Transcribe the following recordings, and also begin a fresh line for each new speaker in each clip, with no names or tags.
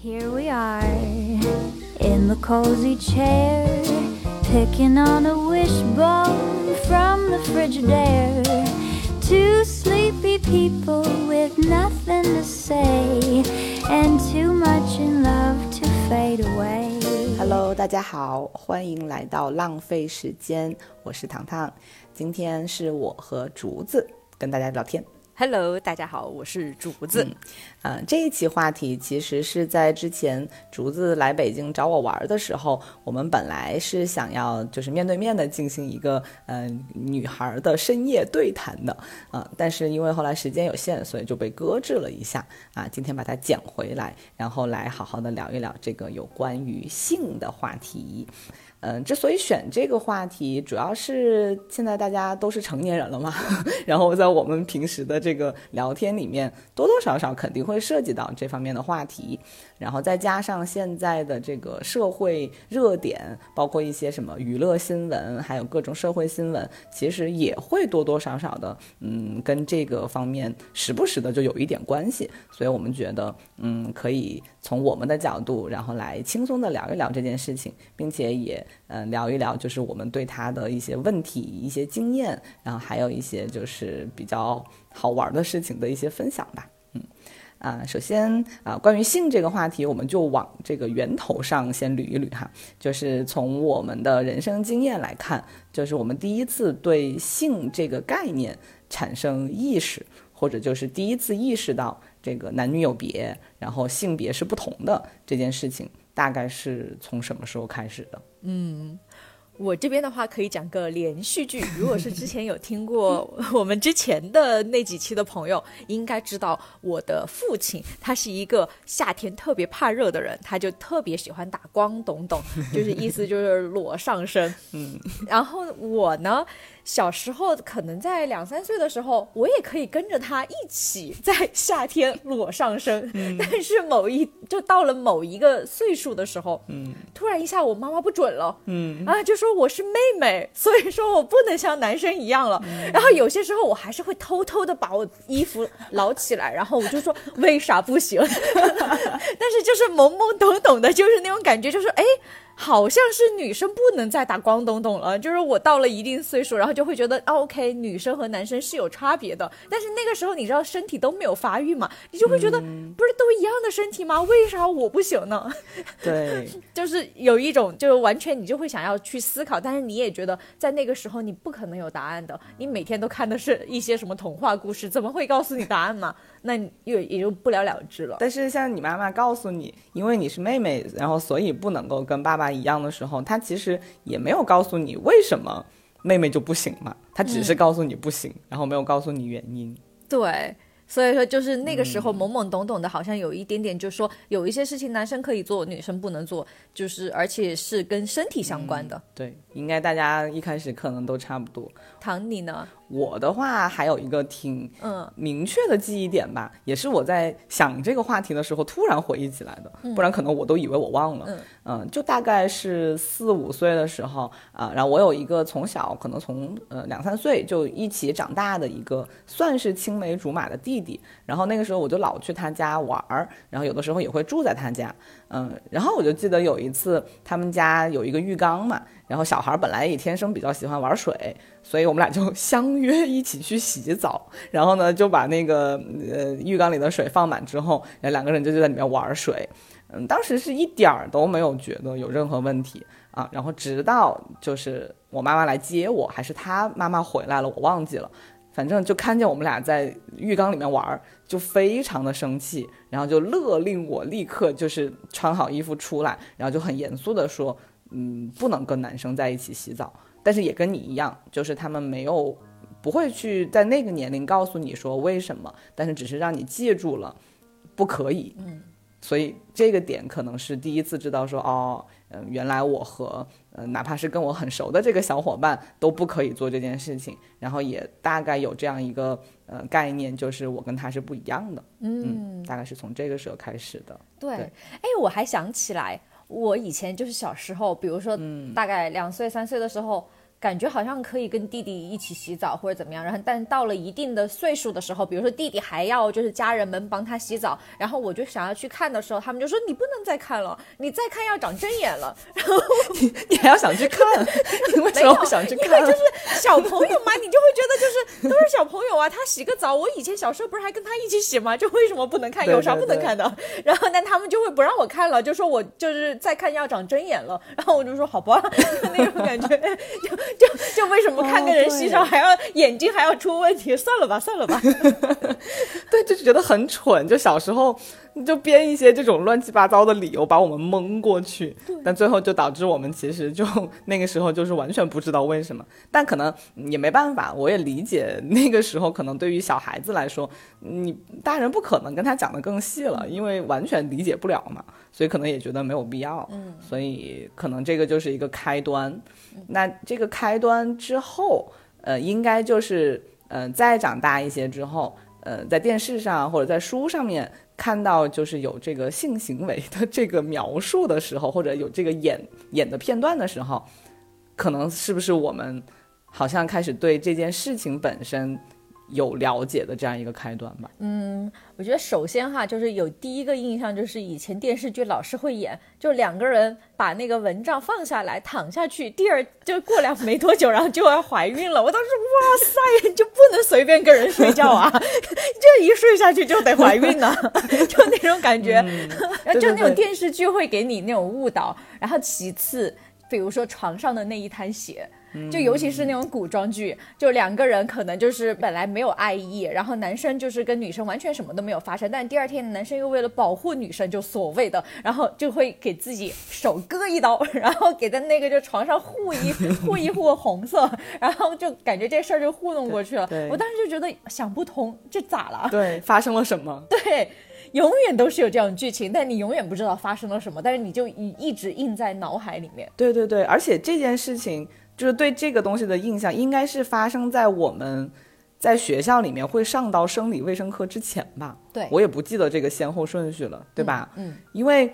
Here we are in the cozy chair, picking on a wishbone from the Frigidaire. Two sleepy people with nothing to say, and too much in love to fade away.
Hello，大家好，欢迎来到浪费时间，我是糖糖。今天是我和竹子跟大家聊天。
Hello，大家好，我是竹子。
嗯、这一期话题其实是在之前竹子来北京找我玩的时候，我们本来是想要就是面对面的进行一个嗯、女孩的深夜对谈的，啊、但是因为后来时间有限，所以就被搁置了一下啊。今天把它捡回来，然后来好好的聊一聊这个有关于性的话题。嗯，之所以选这个话题，主要是现在大家都是成年人了嘛，然后在我们平时的这个聊天里面，多多少少肯定会涉及到这方面的话题，然后再加上现在的这个社会热点，包括一些什么娱乐新闻，还有各种社会新闻，其实也会多多少少的，嗯，跟这个方面时不时的就有一点关系，所以我们觉得，嗯，可以从我们的角度，然后来轻松的聊一聊这件事情，并且也嗯、聊一聊就是我们对他的一些问题、一些经验，然后还有一些就是比较好玩的事情的一些分享吧。嗯，啊，首先啊，关于性这个话题，我们就往这个源头上先捋一捋哈，就是从我们的人生经验来看，就是我们第一次对性这个概念产生意识，或者就是第一次意识到这个男女有别，然后性别是不同的这件事情，大概是从什么时候开始的？
嗯我这边的话可以讲个连续剧，如果是之前有听过 我们之前的那几期的朋友，应该知道我的父亲他是一个夏天特别怕热的人，他就特别喜欢打光懂懂，就是意思就是裸上身。嗯，然后我呢。小时候可能在两三岁的时候，我也可以跟着他一起在夏天裸上身。但是某一就到了某一个岁数的时候，嗯，突然一下我妈妈不准了，嗯啊，就说我是妹妹，所以说我不能像男生一样了。然后有些时候我还是会偷偷的把我衣服捞起来，然后我就说为啥不行？但是就是懵懵懂懂的，就是那种感觉，就是哎。好像是女生不能再打光咚咚了，就是我到了一定岁数，然后就会觉得、啊、OK，女生和男生是有差别的。但是那个时候你知道身体都没有发育嘛，你就会觉得、不是都一样的身体吗？为啥我不行呢？
对，
就是有一种就是完全你就会想要去思考，但是你也觉得在那个时候你不可能有答案的。你每天都看的是一些什么童话故事，怎么会告诉你答案嘛？那你也也就不了了之了。
但是像你妈妈告诉你，因为你是妹妹，然后所以不能够跟爸爸一样的时候，他其实也没有告诉你为什么妹妹就不行嘛，他只是告诉你不行，然后没有告诉你原因。
对，所以说就是那个时候懵懵懂懂的，好像有一点点，就是说有一些事情男生可以做，女生不能做，就是而且是跟身体相关的。
对，应该大家一开始可能都差不多。
唐你呢？
我的话还有一个挺
嗯。
明确的记忆点吧，也是我在想这个话题的时候突然回忆起来的，不然可能我都以为我忘了。
嗯。
嗯，就大概是四五岁的时候啊、然后我有一个从小可能从呃两三岁就一起长大的一个算是青梅竹马的弟弟，然后那个时候我就老去他家玩儿，然后有的时候也会住在他家，嗯，然后我就记得有一次他们家有一个浴缸嘛，然后小孩本来也天生比较喜欢玩水，所以我们俩就 相约一起去洗澡，然后呢就把那个呃浴缸里的水放满之后，然后两个人就就在里面玩水。嗯，当时是一点儿都没有觉得有任何问题啊，然后直到就是我妈妈来接我，还是她妈妈回来了，我忘记了，反正就看见我们俩在浴缸里面玩，就非常的生气，然后就勒令我立刻就是穿好衣服出来，然后就很严肃的说，嗯，不能跟男生在一起洗澡，但是也跟你一样，就是他们没有不会去在那个年龄告诉你说为什么，但是只是让你记住了不可以，嗯，所以这个点可能是第一次知道说，哦，嗯、原来我和呃哪怕是跟我很熟的这个小伙伴都不可以做这件事情，然后也大概有这样一个呃概念，就是我跟他是不一样的，嗯，大概是从这个时候开始的，
对，
对。
哎，我还想起来，我以前就是小时候，比如说大概两岁三岁的时候，感觉好像可以跟弟弟一起洗澡或者怎么样，然后但到了一定的岁数的时候，比如说弟弟还要就是家人们帮他洗澡，然后我就想要去看的时候，他们就说你不能再看了，你再看要长针眼了。然后
你你还要想去看？你为什么不想去看？
因为就是小朋友嘛，你就会觉得就是都是小朋友啊，他洗个澡，我以前小时候不是还跟他一起洗吗？就为什么不能看？有啥不能看的？然后但他们就会不让我看了，就说我就是再看要长针眼了。然后我就说好吧，那种感觉就。就就为什么看个人洗澡还要眼睛还要出问题？算了吧，算了吧。
对，就觉得很蠢。就小时候就编一些这种乱七八糟的理由把我们蒙过去，但最后就导致我们其实就那个时候就是完全不知道为什么。但可能也没办法，我也理解那个时候可能对于小孩子来说，你大人不可能跟他讲的更细了，因为完全理解不了嘛。所以可能也觉得没有必要，嗯，所以可能这个就是一个开端。那这个开端之后，呃，应该就是，嗯，再长大一些之后，呃，在电视上或者在书上面看到就是有这个性行为的这个描述的时候，或者有这个演演的片段的时候，可能是不是我们好像开始对这件事情本身。有了解的这样一个开端吧。
嗯，我觉得首先哈，就是有第一个印象，就是以前电视剧老是会演，就两个人把那个蚊帐放下来躺下去，第二就过两没多久，然后就要怀孕了。我当时哇塞，就不能随便跟人睡觉啊，这一睡下去就得怀孕呢，就那种感觉，就那种电视剧会给你那种误导。然后其次，比如说床上的那一滩血。就尤其是那种古装剧，就两个人可能就是本来没有爱意，然后男生就是跟女生完全什么都没有发生，但第二天男生又为了保护女生，就所谓的，然后就会给自己手割一刀，然后给在那个就床上护一护一护红色，然后就感觉这事儿就糊弄过去了。我当时就觉得想不通，这咋了？
对，发生了什么？
对，永远都是有这样剧情，但你永远不知道发生了什么，但是你就一一直印在脑海里面。
对对对，而且这件事情。就是对这个东西的印象，应该是发生在我们在学校里面会上到生理卫生课之前吧？
对，
我也不记得这个先后顺序了，对吧？
嗯，
因为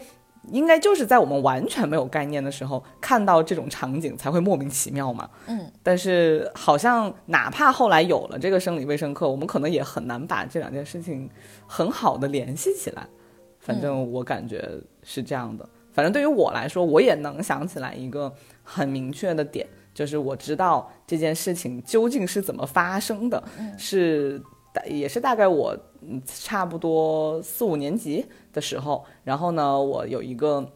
应该就是在我们完全没有概念的时候看到这种场景才会莫名其妙嘛。
嗯，
但是好像哪怕后来有了这个生理卫生课，我们可能也很难把这两件事情很好的联系起来。反正我感觉是这样的。反正对于我来说，我也能想起来一个很明确的点。就是我知道这件事情究竟是怎么发生的，是大也是大概我嗯差不多四五年级的时候，然后呢，我有一个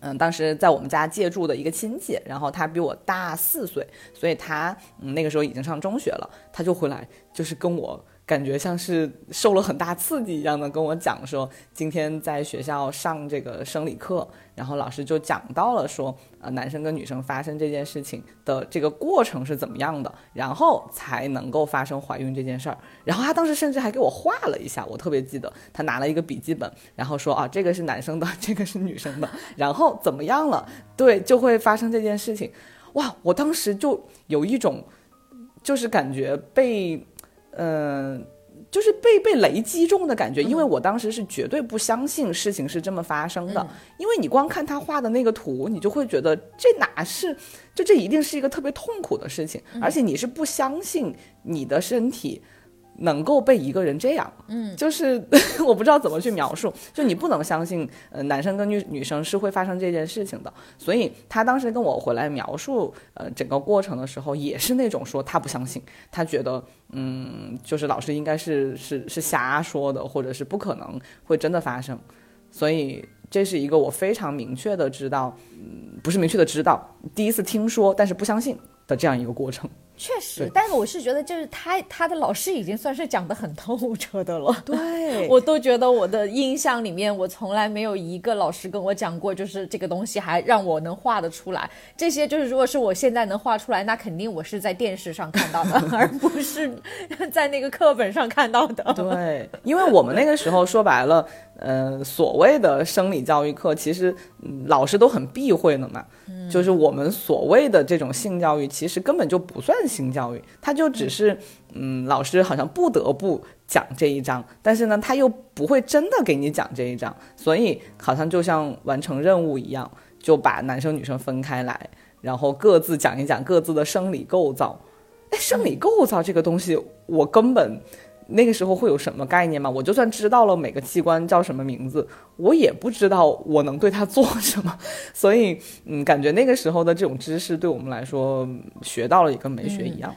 嗯当时在我们家借住的一个亲戚，然后他比我大四岁，所以他嗯那个时候已经上中学了，他就回来就是跟我。感觉像是受了很大刺激一样的跟我讲说，今天在学校上这个生理课，然后老师就讲到了说，呃，男生跟女生发生这件事情的这个过程是怎么样的，然后才能够发生怀孕这件事儿。然后他当时甚至还给我画了一下，我特别记得，他拿了一个笔记本，然后说啊，这个是男生的，这个是女生的，然后怎么样了？对，就会发生这件事情。哇，我当时就有一种，就是感觉被。嗯，就是被被雷击中的感觉，因为我当时是绝对不相信事情是这么发生的，因为你光看他画的那个图，你就会觉得这哪是，就这一定是一个特别痛苦的事情，而且你是不相信你的身体。能够被一个人这样，
嗯，
就是 我不知道怎么去描述，就你不能相信，呃，男生跟女女生是会发生这件事情的。所以他当时跟我回来描述，呃，整个过程的时候，也是那种说他不相信，他觉得，嗯，就是老师应该是是是瞎说的，或者是不可能会真的发生。所以这是一个我非常明确的知道，嗯，不是明确的知道，第一次听说但是不相信的这样一个过程。
确实，但是我是觉得，就是他他的老师已经算是讲的很透彻的了。
对，
我都觉得我的印象里面，我从来没有一个老师跟我讲过，就是这个东西还让我能画得出来。这些就是，如果是我现在能画出来，那肯定我是在电视上看到的，而不是在那个课本上看到的。
对，因为我们那个时候说白了，呃，所谓的生理教育课，其实老师都很避讳的嘛。就是我们所谓的这种性教育，其实根本就不算性教育，它就只是，嗯，老师好像不得不讲这一章，但是呢，他又不会真的给你讲这一章，所以好像就像完成任务一样，就把男生女生分开来，然后各自讲一讲各自的生理构造。哎，生理构造这个东西，我根本那个时候会有什么概念吗？我就算知道了每个器官叫什么名字，我也不知道我能对它做什么。所以，嗯，感觉那个时候的这种知识对我们来说，学到了也跟没学一样，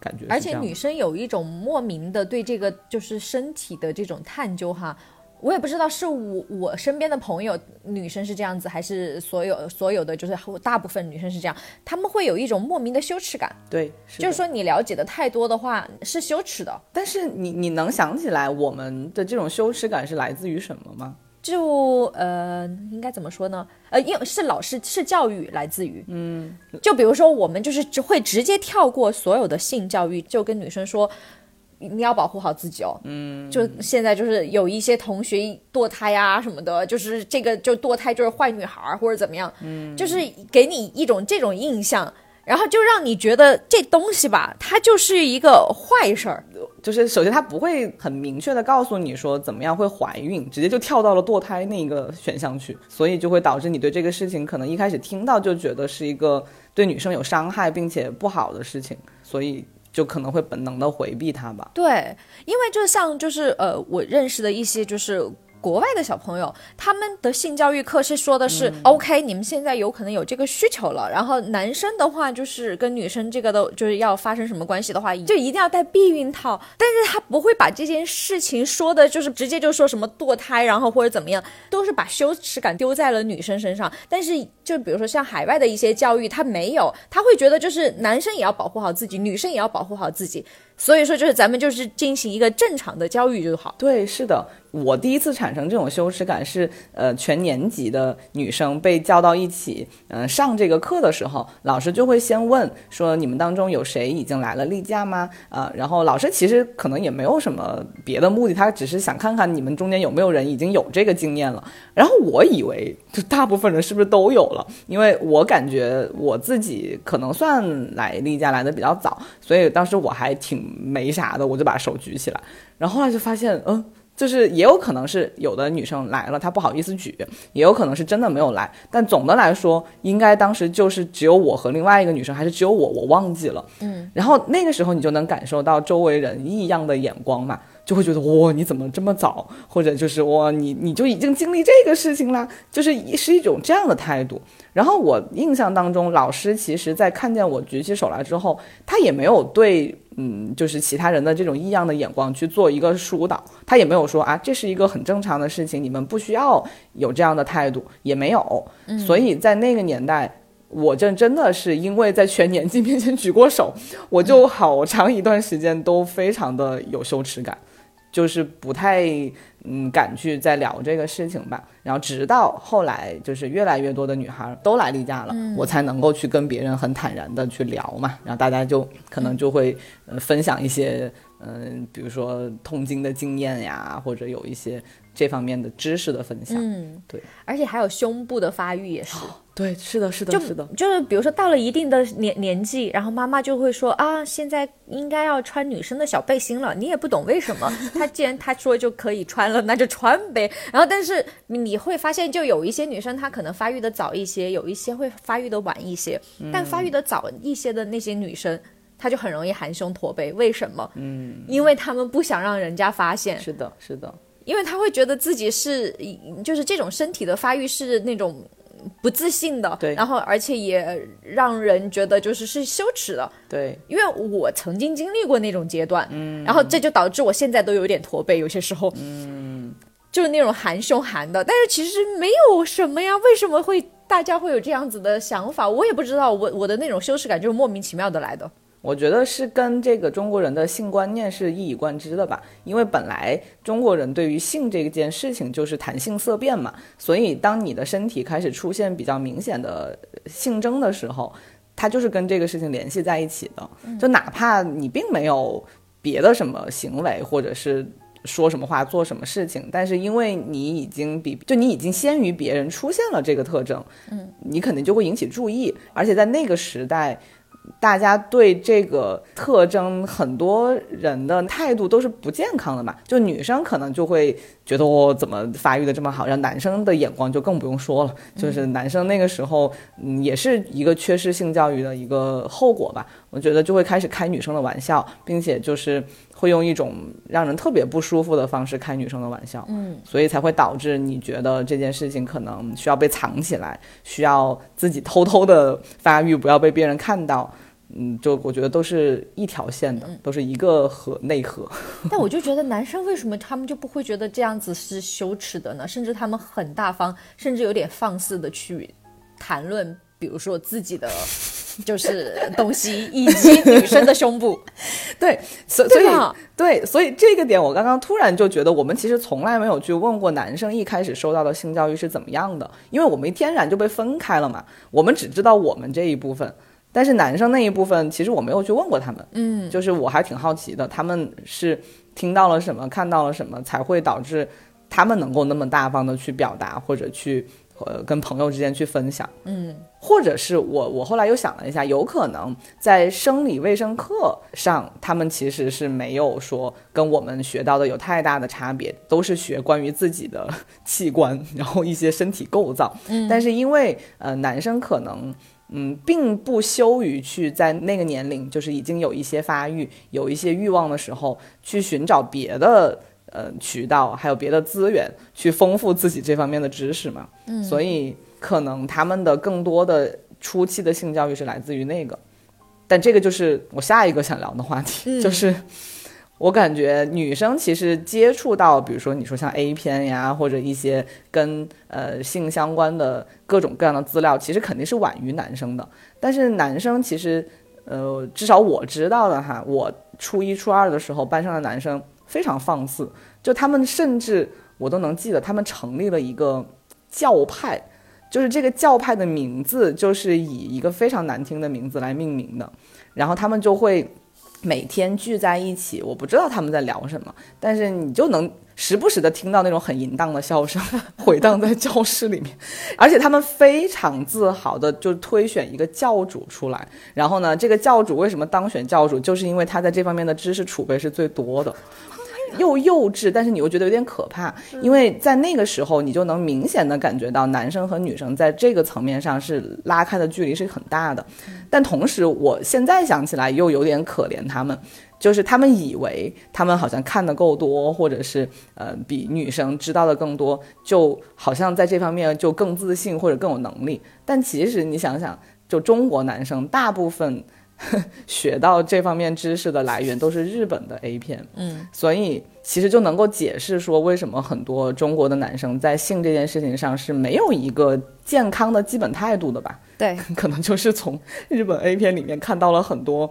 感觉。
而且女生有一种莫名的对这个就是身体的这种探究哈。我也不知道是我我身边的朋友女生是这样子，还是所有所有的就是大部分女生是这样，她们会有一种莫名的羞耻感。
对，
就是说你了解的太多的话是羞耻的。
但是你你能想起来我们的这种羞耻感是来自于什么吗？
就呃，应该怎么说呢？呃，因为是老师是教育来自于，嗯，就比如说我们就是只会直接跳过所有的性教育，就跟女生说。你要保护好自己哦，嗯，就现在就是有一些同学堕胎呀什么的，就是这个就堕胎就是坏女孩或者怎么样，嗯，就是给你一种这种印象，然后就让你觉得这东西吧，它就是一个坏事儿。
就是首先他不会很明确的告诉你说怎么样会怀孕，直接就跳到了堕胎那个选项去，所以就会导致你对这个事情可能一开始听到就觉得是一个对女生有伤害并且不好的事情，所以。就可能会本能的回避他吧。
对，因为就像就是呃，我认识的一些就是。国外的小朋友，他们的性教育课是说的是，OK，你们现在有可能有这个需求了。然后男生的话，就是跟女生这个的，就是要发生什么关系的话，就一定要带避孕套。但是他不会把这件事情说的，就是直接就说什么堕胎，然后或者怎么样，都是把羞耻感丢在了女生身上。但是就比如说像海外的一些教育，他没有，他会觉得就是男生也要保护好自己，女生也要保护好自己。所以说，就是咱们就是进行一个正常的教育就好。
对，是的。我第一次产生这种羞耻感是，呃，全年级的女生被叫到一起，嗯，上这个课的时候，老师就会先问说，你们当中有谁已经来了例假吗？啊，然后老师其实可能也没有什么别的目的，他只是想看看你们中间有没有人已经有这个经验了。然后我以为，就大部分人是不是都有了？因为我感觉我自己可能算来例假来的比较早，所以当时我还挺没啥的，我就把手举起来，然后后来就发现，嗯。就是也有可能是有的女生来了，她不好意思举，也有可能是真的没有来。但总的来说，应该当时就是只有我和另外一个女生，还是只有我，我忘记了。嗯，然后那个时候你就能感受到周围人异样的眼光嘛，就会觉得哇，你怎么这么早？或者就是哇，你你就已经经历这个事情了，就是是一种这样的态度。然后我印象当中，老师其实在看见我举起手来之后，他也没有对。嗯，就是其他人的这种异样的眼光去做一个疏导，他也没有说啊，这是一个很正常的事情，你们不需要有这样的态度，也没有。所以在那个年代，我这真的是因为在全年纪面前举过手，我就好长一段时间都非常的有羞耻感，就是不太。嗯，敢去再聊这个事情吧。然后直到后来，就是越来越多的女孩都来例假了，我才能够去跟别人很坦然的去聊嘛。然后大家就可能就会呃分享一些嗯，比如说痛经的经验呀，或者有一些。这方面的知识的分享，嗯，对，
而且还有胸部的发育也是，
对，是的，是的，是的，
就是比如说到了一定的年年纪，然后妈妈就会说啊，现在应该要穿女生的小背心了，你也不懂为什么，她既然她说就可以穿了，那就穿呗。然后但是你会发现，就有一些女生她可能发育的早一些，有一些会发育的晚一些，但发育的早一些的那些女生，她就很容易含胸驼背，为什么？嗯，因为她们不想让人家发现。
是的，是的。
因为她会觉得自己是，就是这种身体的发育是那种不自信的，
对，
然后而且也让人觉得就是是羞耻的，
对。
因为我曾经经历过那种阶段，嗯，然后这就导致我现在都有点驼背，有些时候，嗯，就是那种含胸含的，但是其实没有什么呀，为什么会大家会有这样子的想法？我也不知道，我我的那种羞耻感就是莫名其妙的来的。
我觉得是跟这个中国人的性观念是一以贯之的吧，因为本来中国人对于性这件事情就是谈性色变嘛，所以当你的身体开始出现比较明显的性征的时候，它就是跟这个事情联系在一起的。就哪怕你并没有别的什么行为，或者是说什么话、做什么事情，但是因为你已经比就你已经先于别人出现了这个特征，嗯，你肯定就会引起注意，而且在那个时代。大家对这个特征，很多人的态度都是不健康的嘛。就女生可能就会觉得我怎么发育的这么好，然后男生的眼光就更不用说了。就是男生那个时候，嗯，也是一个缺失性教育的一个后果吧。我觉得就会开始开女生的玩笑，并且就是会用一种让人特别不舒服的方式开女生的玩笑。
嗯，
所以才会导致你觉得这件事情可能需要被藏起来，需要自己偷偷的发育，不要被别人看到。嗯，就我觉得都是一条线的，都是一个核内核。
但我就觉得男生为什么他们就不会觉得这样子是羞耻的呢？甚至他们很大方，甚至有点放肆的去谈论，比如说自己的就是东西，以及女生的胸部。
对，所所以
对，
所以这个点我刚刚突然就觉得，我们其实从来没有去问过男生一开始受到的性教育是怎么样的，因为我们天然就被分开了嘛，我们只知道我们这一部分。但是男生那一部分，其实我没有去问过他们，
嗯，
就是我还挺好奇的，他们是听到了什么，看到了什么，才会导致他们能够那么大方的去表达，或者去呃跟朋友之间去分享，
嗯，
或者是我我后来又想了一下，有可能在生理卫生课上，他们其实是没有说跟我们学到的有太大的差别，都是学关于自己的器官，然后一些身体构造，嗯，但是因为呃男生可能。嗯，并不羞于去在那个年龄，就是已经有一些发育、有一些欲望的时候，去寻找别的呃渠道，还有别的资源，去丰富自己这方面的知识嘛。嗯，所以可能他们的更多的初期的性教育是来自于那个，但这个就是我下一个想聊的话题，就是我感觉女生其实接触到，比如说你说像 A 片呀，或者一些跟呃性相关的各种各样的资料，其实肯定是晚于男生的。但是男生其实，呃，至少我知道的哈，我初一初二的时候，班上的男生非常放肆，就他们甚至我都能记得，他们成立了一个教派，就是这个教派的名字就是以一个非常难听的名字来命名的，然后他们就会。每天聚在一起，我不知道他们在聊什么，但是你就能时不时的听到那种很淫荡的笑声回荡在教室里面，而且他们非常自豪的就推选一个教主出来，然后呢，这个教主为什么当选教主，就是因为他在这方面的知识储备是最多的。又幼稚，但是你又觉得有点可怕，因为在那个时候，你就能明显的感觉到男生和女生在这个层面上是拉开的距离是很大的。但同时，我现在想起来又有点可怜他们，就是他们以为他们好像看得够多，或者是呃比女生知道的更多，就好像在这方面就更自信或者更有能力。但其实你想想，就中国男生大部分。学到这方面知识的来源都是日本的 A 片，
嗯，
所以其实就能够解释说为什么很多中国的男生在性这件事情上是没有一个健康的基本态度的吧？
对，
可能就是从日本 A 片里面看到了很多，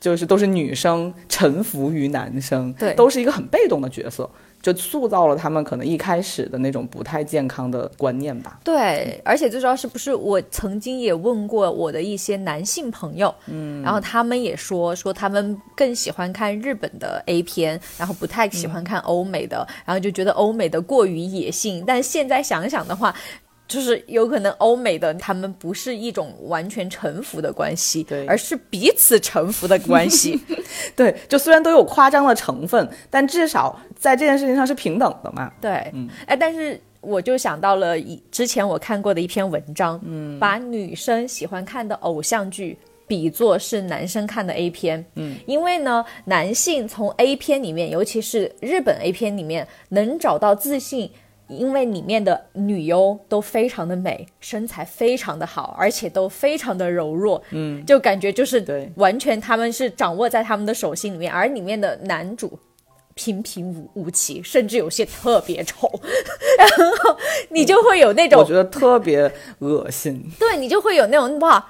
就是都是女生臣服于男生，
对。
都是一个很被动的角色，就塑造了他们可能一开始的那种不太健康的观念吧。
对，而且最主要是不是我曾经也问过我的一些男性朋友，嗯，然后他们也说说他们更喜欢看日本的 A 片，然后不太喜欢看欧美的，然后就觉得欧美的过于野性。但现在想想的话。就是有可能欧美的他们不是一种完全臣服的关系，
对
而是彼此臣服的关系。
对，就虽然都有夸张的成分，但至少在这件事情上是平等的嘛。
对，
嗯
哎，但是我就想到了以之前我看过的一篇文章，嗯，把女生喜欢看的偶像剧比作是男生看的 A 片，嗯，因为呢，男性从 A 片里面，尤其是日本 A 片里面，能找到自信。因为里面的女优都非常的美，身材非常的好，而且都非常的柔弱，嗯，就感觉就是
对
完全他们是掌握在他们的手心里面，而里面的男主平平无无奇，甚至有些特别丑，然后你就会有那种
我觉得特别恶心。
对你就会有那种哇，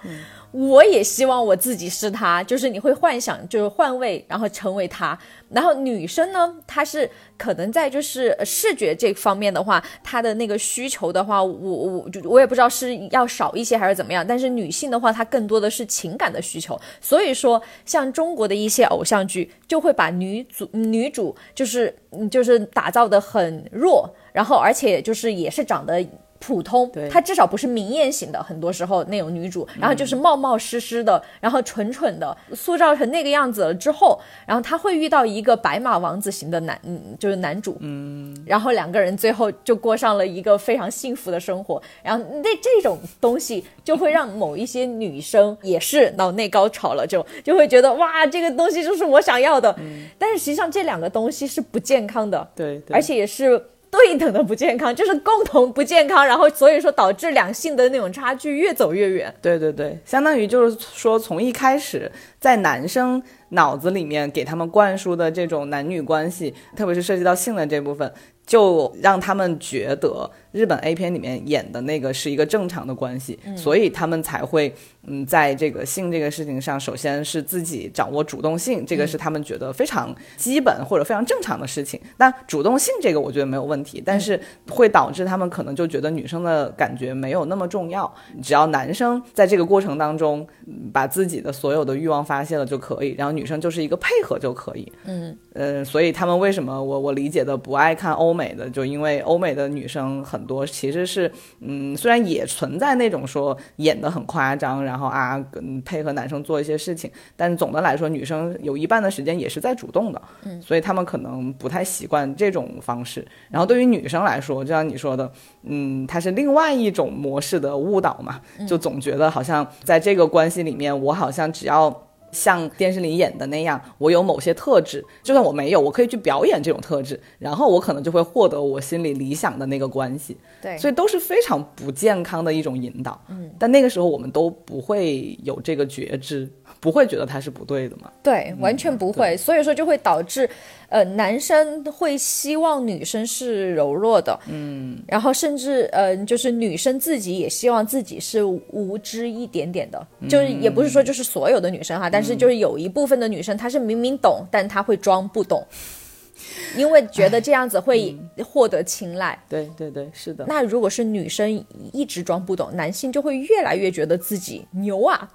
我也希望我自己是他，就是你会幻想，就是换位，然后成为他。然后女生呢，她是可能在就是视觉这方面的话，她的那个需求的话，我我我也不知道是要少一些还是怎么样。但是女性的话，她更多的是情感的需求。所以说，像中国的一些偶像剧，就会把女主 女主就是就是打造的很弱，然后而且就是也是长得。普通
对，
她至少不是明艳型的，很多时候那种女主，然后就是冒冒失失的，然后蠢蠢的，塑造成那个样子了之后，然后她会遇到一个白马王子型的男，嗯，就是男主，嗯，然后两个人最后就过上了一个非常幸福的生活，然后那这种东西就会让某一些女生也是脑内高潮了，就就会觉得哇，这个东西就是我想要的，但是实际上这两个东西是不健康的，
对，对。
而且也是对等的不健康，就是共同不健康，然后所以说导致两性的那种差距越走越远。
对对对，相当于就是说，从一开始在男生脑子里面给他们灌输的这种男女关系，特别是涉及到性的这部分，就让他们觉得日本 A 片里面演的那个是一个正常的关系，所以他们才会嗯，在这个性这个事情上，首先是自己掌握主动性，这个是他们觉得非常基本或者非常正常的事情。那主动性这个我觉得没有问题，但是会导致他们可能就觉得女生的感觉没有那么重要，只要男生在这个过程当中嗯把自己的所有的欲望发泄了就可以，然后女生就是一个配合就可以。
嗯，
呃，所以他们为什么我我理解的不爱看欧美的，就因为欧美的女生很多其实是，嗯，虽然也存在那种说演的很夸张，然后啊，嗯配合男生做一些事情，但总的来说，女生有一半的时间也是在主动的，嗯，所以他们可能不太习惯这种方式。然后对于女生来说，就像你说的，嗯，它是另外一种模式的误导嘛，就总觉得好像在这个关系里面，我好像只要。像电视里演的那样，我有某些特质，就算我没有，我可以去表演这种特质，然后我可能就会获得我心里理想的那个关系。
对。
所以都是非常不健康的一种引导。嗯，但那个时候我们都不会有这个觉知，不会觉得它是不对的嘛。
对，完全不会，所以说就会导致，呃，男生会希望女生是柔弱的，嗯，然后甚至呃，就是女生自己也希望自己是无知一点点的，就是也不是说就是所有的女生哈，但是就是有一部分的女生她是明明懂，但她会装不懂，因为觉得这样子会获得青睐。
对对对，是的。
那如果是女生一直装不懂，男性就会越来越觉得自己牛啊，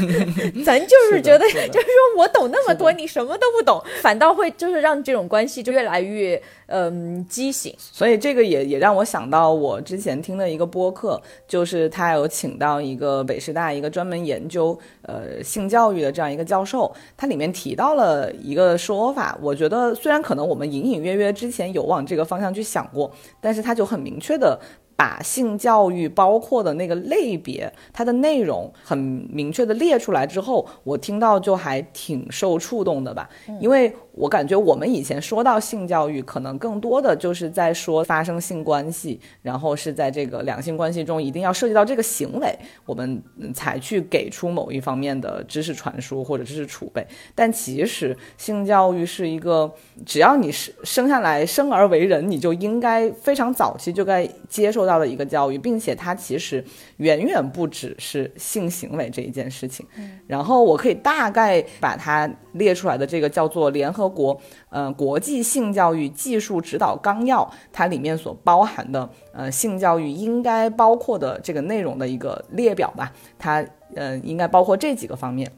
咱就是觉得，
是是
就是说我懂那么多，你什么都不懂，反倒会就是让这种关系就越来越嗯畸形。
所以这个也也让我想到我之前听的一个播客，就是他有请到一个北师大一个专门研究呃性教育的这样一个教授，他里面提到了一个说法，我觉得虽然可能我们隐隐约约之前有往这个方向去想过，但是他就很明确的。把性教育包括的那个类别，它的内容很明确的列出来之后，我听到就还挺受触动的吧，因为我感觉我们以前说到性教育，可能更多的就是在说发生性关系，然后是在这个两性关系中一定要涉及到这个行为，我们才去给出某一方面的知识传输或者知识储备。但其实性教育是一个，只要你是生下来生而为人，你就应该非常早期就该接受到的一个教育，并且它其实远远不只是性行为这一件事情。然后我可以大概把它列出来的这个叫做联合国呃国际性教育技术指导纲要，它里面所包含的呃性教育应该包括的这个内容的一个列表吧，它呃应该包括这几个方面，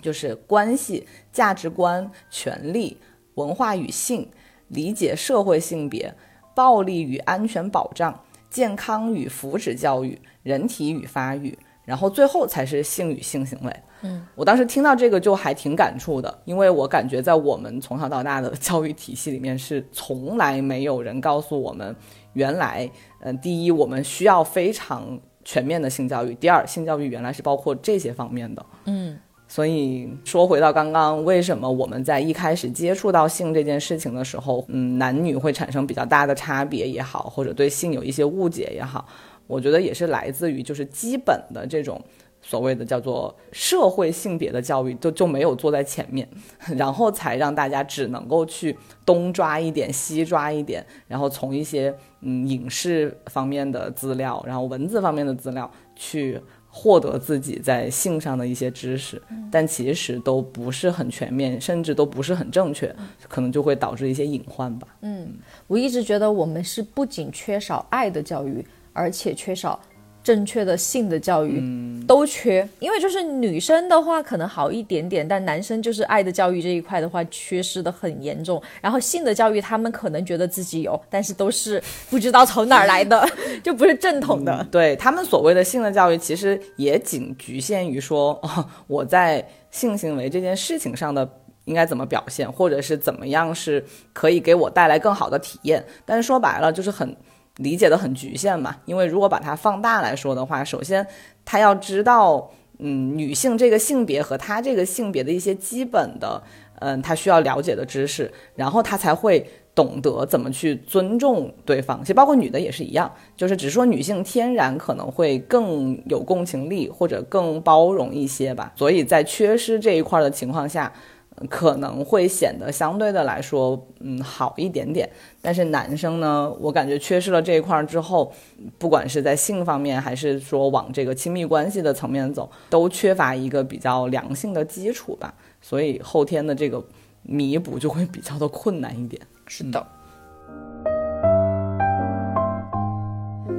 就是关系、价值观、权利、文化与性、理解社会性别、暴力与安全保障、健康与福祉教育、人体与发育，然后最后才是性与性行为。
嗯，
我当时听到这个就还挺感触的，因为我感觉在我们从小到大的教育体系里面是从来没有人告诉我们，原来，嗯、第一我们需要非常全面的性教育，第二性教育原来是包括这些方面的。
嗯，
所以说回到刚刚，为什么我们在一开始接触到性这件事情的时候，嗯，男女会产生比较大的差别也好，或者对性有一些误解也好，我觉得也是来自于就是基本的这种所谓的叫做社会性别的教育，就就没有坐在前面，然后才让大家只能够去东抓一点西抓一点，然后从一些嗯影视方面的资料，然后文字方面的资料去。获得自己在性上的一些知识，但其实都不是很全面，甚至都不是很正确，可能就会导致一些隐患吧。
嗯我一直觉得我们是不仅缺少爱的教育，而且缺少正确的性的教育，都缺。因为就是女生的话可能好一点点，但男生就是爱的教育这一块的话缺失的很严重。然后性的教育，他们可能觉得自己有，但是都是不知道从哪儿来的，就不是正统的。
对他们所谓的性的教育，其实也仅局限于说，哦，我在性行为这件事情上的应该怎么表现，或者是怎么样是可以给我带来更好的体验。但是说白了，就是很。理解的很局限嘛，因为如果把它放大来说的话，首先他要知道，嗯，女性这个性别和他这个性别的一些基本的，嗯，他需要了解的知识，然后他才会懂得怎么去尊重对方。其实包括女的也是一样，就是只是说女性天然可能会更有共情力或者更包容一些吧，所以在缺失这一块的情况下。可能会显得相对的来说，嗯，好一点点。但是男生呢，我感觉缺失了这一块之后，不管是在性方面，还是说往这个亲密关系的层面走，都缺乏一个比较良性的基础吧。所以后天的这个弥补就会比较的困难一点。
是的。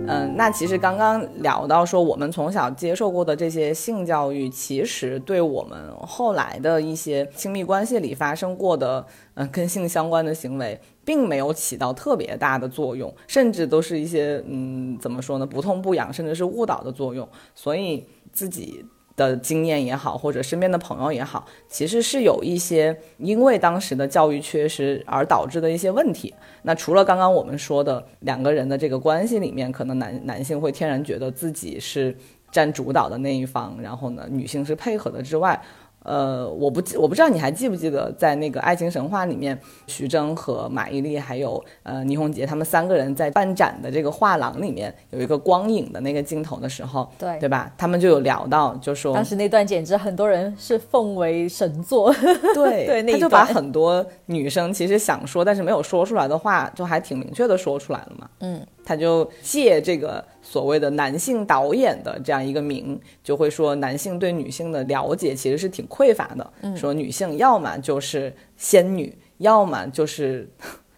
嗯那其实刚刚聊到说，我们从小接受过的这些性教育，其实对我们后来的一些亲密关系里发生过的，嗯，跟性相关的行为，并没有起到特别大的作用，甚至都是一些，嗯，怎么说呢，不痛不痒，甚至是误导的作用。所以自己。的经验也好，或者身边的朋友也好，其实是有一些因为当时的教育缺失而导致的一些问题。那除了刚刚我们说的两个人的这个关系里面，可能男男性会天然觉得自己是占主导的那一方，然后呢，女性是配合的之外。呃，我不记，我不知道你还记不记得，在那个《爱情神话》里面，徐峥和马伊琍还有呃倪虹洁他们三个人在办展的这个画廊里面有一个光影的那个镜头的时候，
对
对吧？他们就有聊到，就说
当时那段简直很多人是奉为神作，
对
对，
他就把很多女生其实想说但是没有说出来的话，就还挺明确的说出来了嘛。
嗯，
他就借这个。所谓的男性导演的这样一个名，就会说男性对女性的了解其实是挺匮乏的。说女性要么就是仙女，要么就是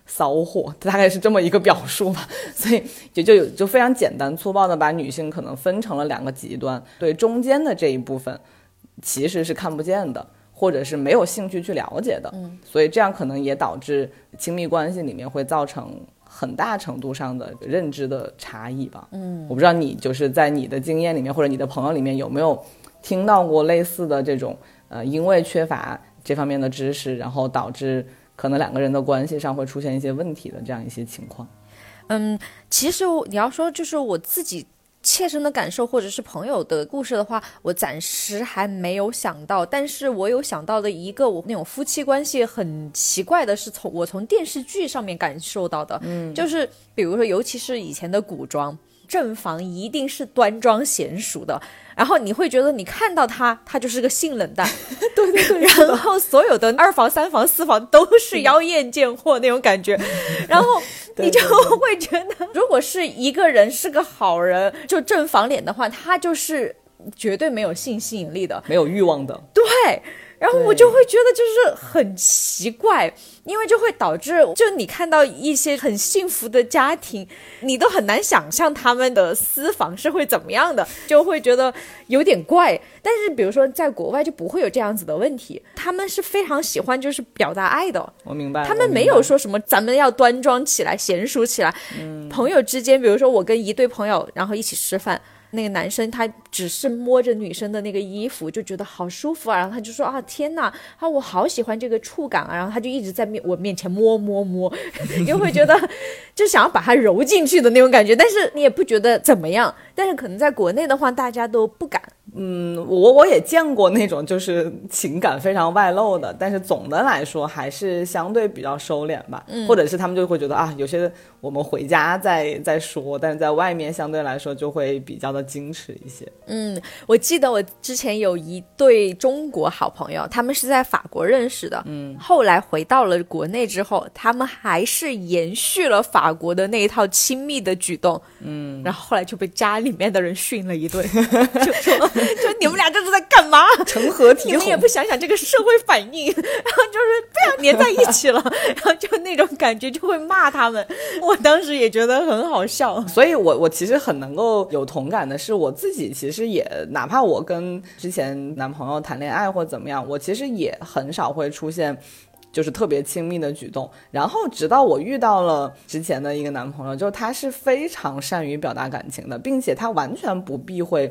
骚货，大概是这么一个表述吧。所以也就有就非常简单粗暴的把女性可能分成了两个极端，对中间的这一部分其实是看不见的，或者是没有兴趣去了解的。
嗯，
所以这样可能也导致亲密关系里面会造成。很大程度上的认知的差异吧。
嗯，
我不知道你就是在你的经验里面或者你的朋友里面有没有听到过类似的这种，呃，因为缺乏这方面的知识，然后导致可能两个人的关系上会出现一些问题的这样一些情况。
嗯，其实你要说就是我自己。切身的感受，或者是朋友的故事的话，我暂时还没有想到。但是我有想到的一个，我那种夫妻关系很奇怪的，是从我从电视剧上面感受到的。
嗯，
就是比如说，尤其是以前的古装。正房一定是端庄娴熟的，然后你会觉得你看到他，他就是个性冷淡，
对对对，
然后所有的二房、三房、四房都是妖艳贱货那种感觉，然后你就会觉得，如果是一个人是个好人，就正房脸的话，他就是绝对没有性吸引力的，
没有欲望的，
对。然后我就会觉得就是很奇怪，因为就会导致，就你看到一些很幸福的家庭，你都很难想象他们的私房是会怎么样的，就会觉得有点怪。但是比如说在国外就不会有这样子的问题，他们是非常喜欢就是表达爱的。
我明白。
他们没有说什么咱们要端庄起来、娴熟起来。
嗯。
朋友之间，比如说我跟一对朋友，然后一起吃饭。那个男生他只是摸着女生的那个衣服就觉得好舒服啊，然后他就说啊天呐啊我好喜欢这个触感啊，然后他就一直在面我面前摸摸摸，就 会觉得就想要把它揉进去的那种感觉，但是你也不觉得怎么样，但是可能在国内的话大家都不敢。
嗯，我我也见过那种就是情感非常外露的，但是总的来说还是相对比较收敛吧。
嗯，
或者是他们就会觉得啊，有些我们回家再再说，但是在外面相对来说就会比较的矜持一些。
嗯，我记得我之前有一对中国好朋友，他们是在法国认识的。
嗯，
后来回到了国内之后，他们还是延续了法国的那一套亲密的举动。
嗯，
然后后来就被家里面的人训了一顿，就说。就你们俩这是在干嘛？
成何体统
你们也？不想想这个社会反应，然后就是不想粘在一起了，然后就那种感觉就会骂他们。我当时也觉得很好笑。
所以我我其实很能够有同感的是，我自己其实也哪怕我跟之前男朋友谈恋爱或怎么样，我其实也很少会出现。就是特别亲密的举动，然后直到我遇到了之前的一个男朋友，就是他是非常善于表达感情的，并且他完全不避讳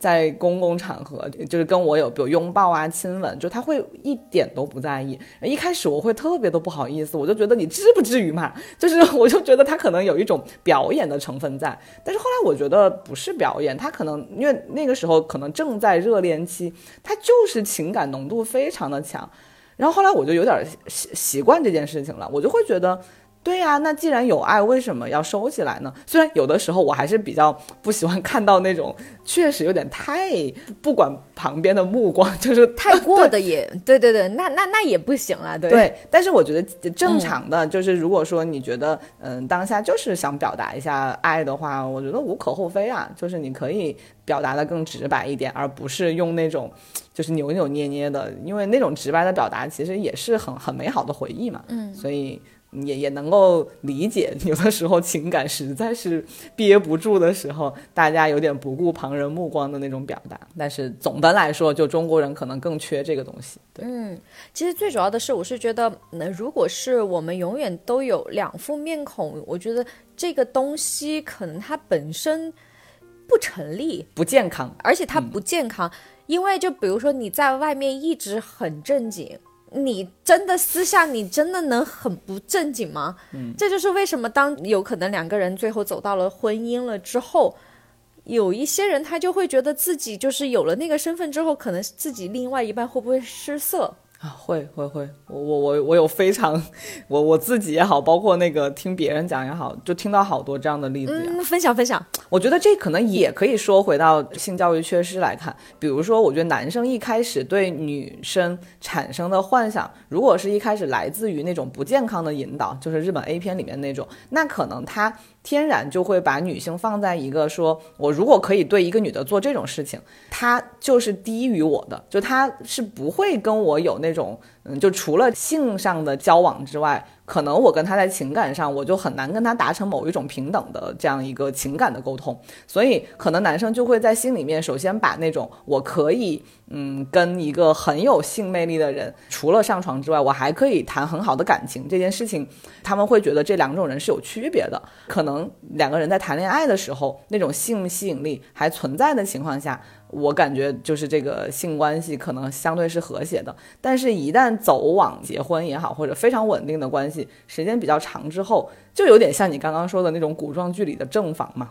在公共场合，就是跟我有比如拥抱啊、亲吻，就他会一点都不在意。一开始我会特别的不好意思，我就觉得你至不至于嘛，就是我就觉得他可能有一种表演的成分在。但是后来我觉得不是表演，他可能因为那个时候可能正在热恋期，他就是情感浓度非常的强。然后后来我就有点习习惯这件事情了，我就会觉得，对呀，那既然有爱，为什么要收起来呢？虽然有的时候我还是比较不喜欢看到那种确实有点太不管旁边的目光，就是
太过的也对对对，那那那也不行啊，对
对。但是我觉得正常的就是，如果说你觉得嗯当下就是想表达一下爱的话，我觉得无可厚非啊，就是你可以表达的更直白一点，而不是用那种。就是扭扭捏捏的，因为那种直白的表达其实也是很很美好的回忆嘛。
嗯，
所以也也能够理解，有的时候情感实在是憋不住的时候，大家有点不顾旁人目光的那种表达。但是总的来说，就中国人可能更缺这个东西。对，
嗯，其实最主要的是，我是觉得，那如果是我们永远都有两副面孔，我觉得这个东西可能它本身不成立，
不健康，
而且它不健康。因为就比如说你在外面一直很正经，你真的私下你真的能很不正经吗？
嗯，
这就是为什么当有可能两个人最后走到了婚姻了之后，有一些人他就会觉得自己就是有了那个身份之后，可能自己另外一半会不会失色？
啊，会会会，我我我我有非常，我我自己也好，包括那个听别人讲也好，就听到好多这样的例子呀。
嗯，分享分享。
我觉得这可能也可以说回到性教育缺失来看，比如说，我觉得男生一开始对女生产生的幻想，如果是一开始来自于那种不健康的引导，就是日本 A 片里面那种，那可能他。天然就会把女性放在一个说，我如果可以对一个女的做这种事情，她就是低于我的，就她是不会跟我有那种，嗯，就除了性上的交往之外。可能我跟她在情感上，我就很难跟她达成某一种平等的这样一个情感的沟通，所以可能男生就会在心里面首先把那种我可以嗯跟一个很有性魅力的人，除了上床之外，我还可以谈很好的感情这件事情，他们会觉得这两种人是有区别的。可能两个人在谈恋爱的时候，那种性吸引力还存在的情况下。我感觉就是这个性关系可能相对是和谐的，但是，一旦走往结婚也好，或者非常稳定的关系，时间比较长之后，就有点像你刚刚说的那种古装剧里的正房嘛，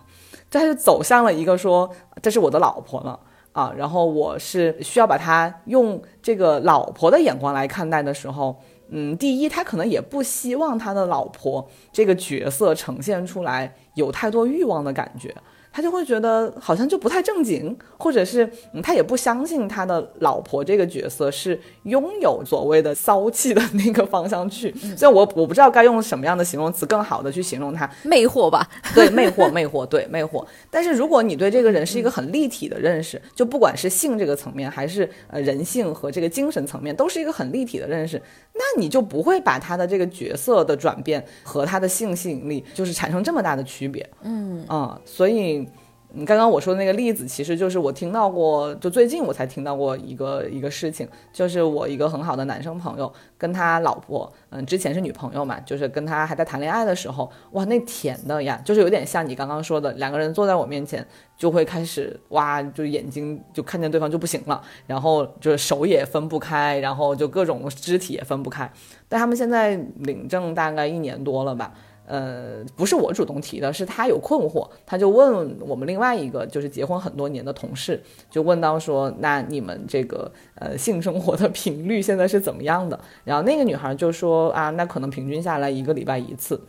这他就走向了一个说这是我的老婆了啊，然后我是需要把他用这个老婆的眼光来看待的时候，嗯，第一，他可能也不希望他的老婆这个角色呈现出来有太多欲望的感觉。他就会觉得好像就不太正经，或者是嗯，他也不相信他的老婆这个角色是拥有所谓的骚气的那个方向去。所以，我我不知道该用什么样的形容词更好的去形容他，
魅惑吧？
对，魅惑，魅惑，对，魅惑。但是，如果你对这个人是一个很立体的认识，就不管是性这个层面，还是呃人性和这个精神层面，都是一个很立体的认识，那你就不会把他的这个角色的转变和他的性吸引力就是产生这么大的区别。嗯啊，所以。你刚刚我说的那个例子，其实就是我听到过，就最近我才听到过一个一个事情，就是我一个很好的男生朋友跟他老婆，嗯，之前是女朋友嘛，就是跟他还在谈恋爱的时候，哇，那甜的呀，就是有点像你刚刚说的，两个人坐在我面前就会开始哇，就眼睛就看见对方就不行了，然后就是手也分不开，然后就各种肢体也分不开。但他们现在领证大概一年多了吧。呃，不是我主动提的，是他有困惑，他就问我们另外一个就是结婚很多年的同事，就问到说，那你们这个呃性生活的频率现在是怎么样的？然后那个女孩就说啊，那可能平均下来一个礼拜一次，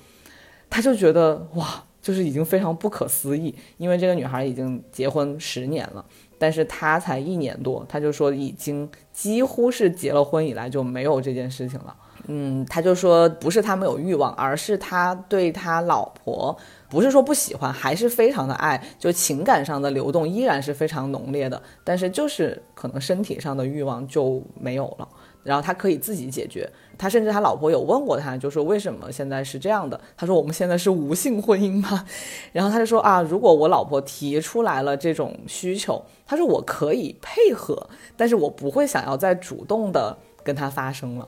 他就觉得哇，就是已经非常不可思议，因为这个女孩已经结婚十年了，但是他才一年多，他就说已经几乎是结了婚以来就没有这件事情了。嗯，他就说不是他没有欲望，而是他对他老婆不是说不喜欢，还是非常的爱，就情感上的流动依然是非常浓烈的，但是就是可能身体上的欲望就没有了。然后他可以自己解决，他甚至他老婆有问过他，就说为什么现在是这样的？他说我们现在是无性婚姻吗？然后他就说啊，如果我老婆提出来了这种需求，他说我可以配合，但是我不会想要再主动的跟他发生了。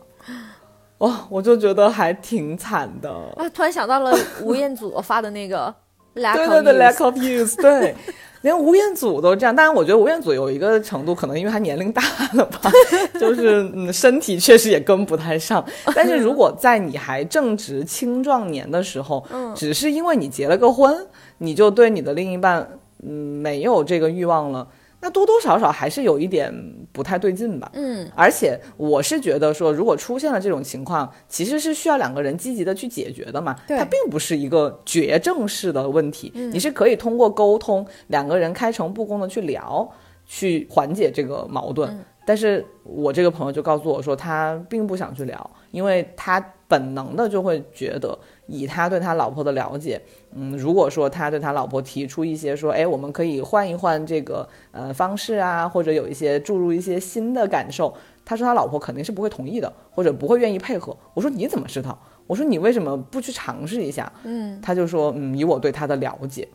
哇，我就觉得还挺惨的
啊！突然想到了 吴彦祖发的那个 lack
对对对 lack of use，对。连吴彦祖都这样，当然我觉得吴彦祖有一个程度，可能因为他年龄大了吧，就是嗯身体确实也跟不太上。但是如果在你还正值青壮年的时候，嗯，只是因为你结了个婚，你就对你的另一半嗯没有这个欲望了。那多多少少还是有一点不太对劲吧，
嗯，
而且我是觉得说，如果出现了这种情况，其实是需要两个人积极的去解决的嘛，它并不是一个绝症式的问题，你是可以通过沟通，两个人开诚布公的去聊，去缓解这个矛盾。但是我这个朋友就告诉我说，他并不想去聊，因为他本能的就会觉得。以他对他老婆的了解，嗯，如果说他对他老婆提出一些说，哎，我们可以换一换这个呃方式啊，或者有一些注入一些新的感受，他说他老婆肯定是不会同意的，或者不会愿意配合。我说你怎么知道？我说你为什么不去尝试一下？
嗯，
他就说，嗯，以我对他的了解，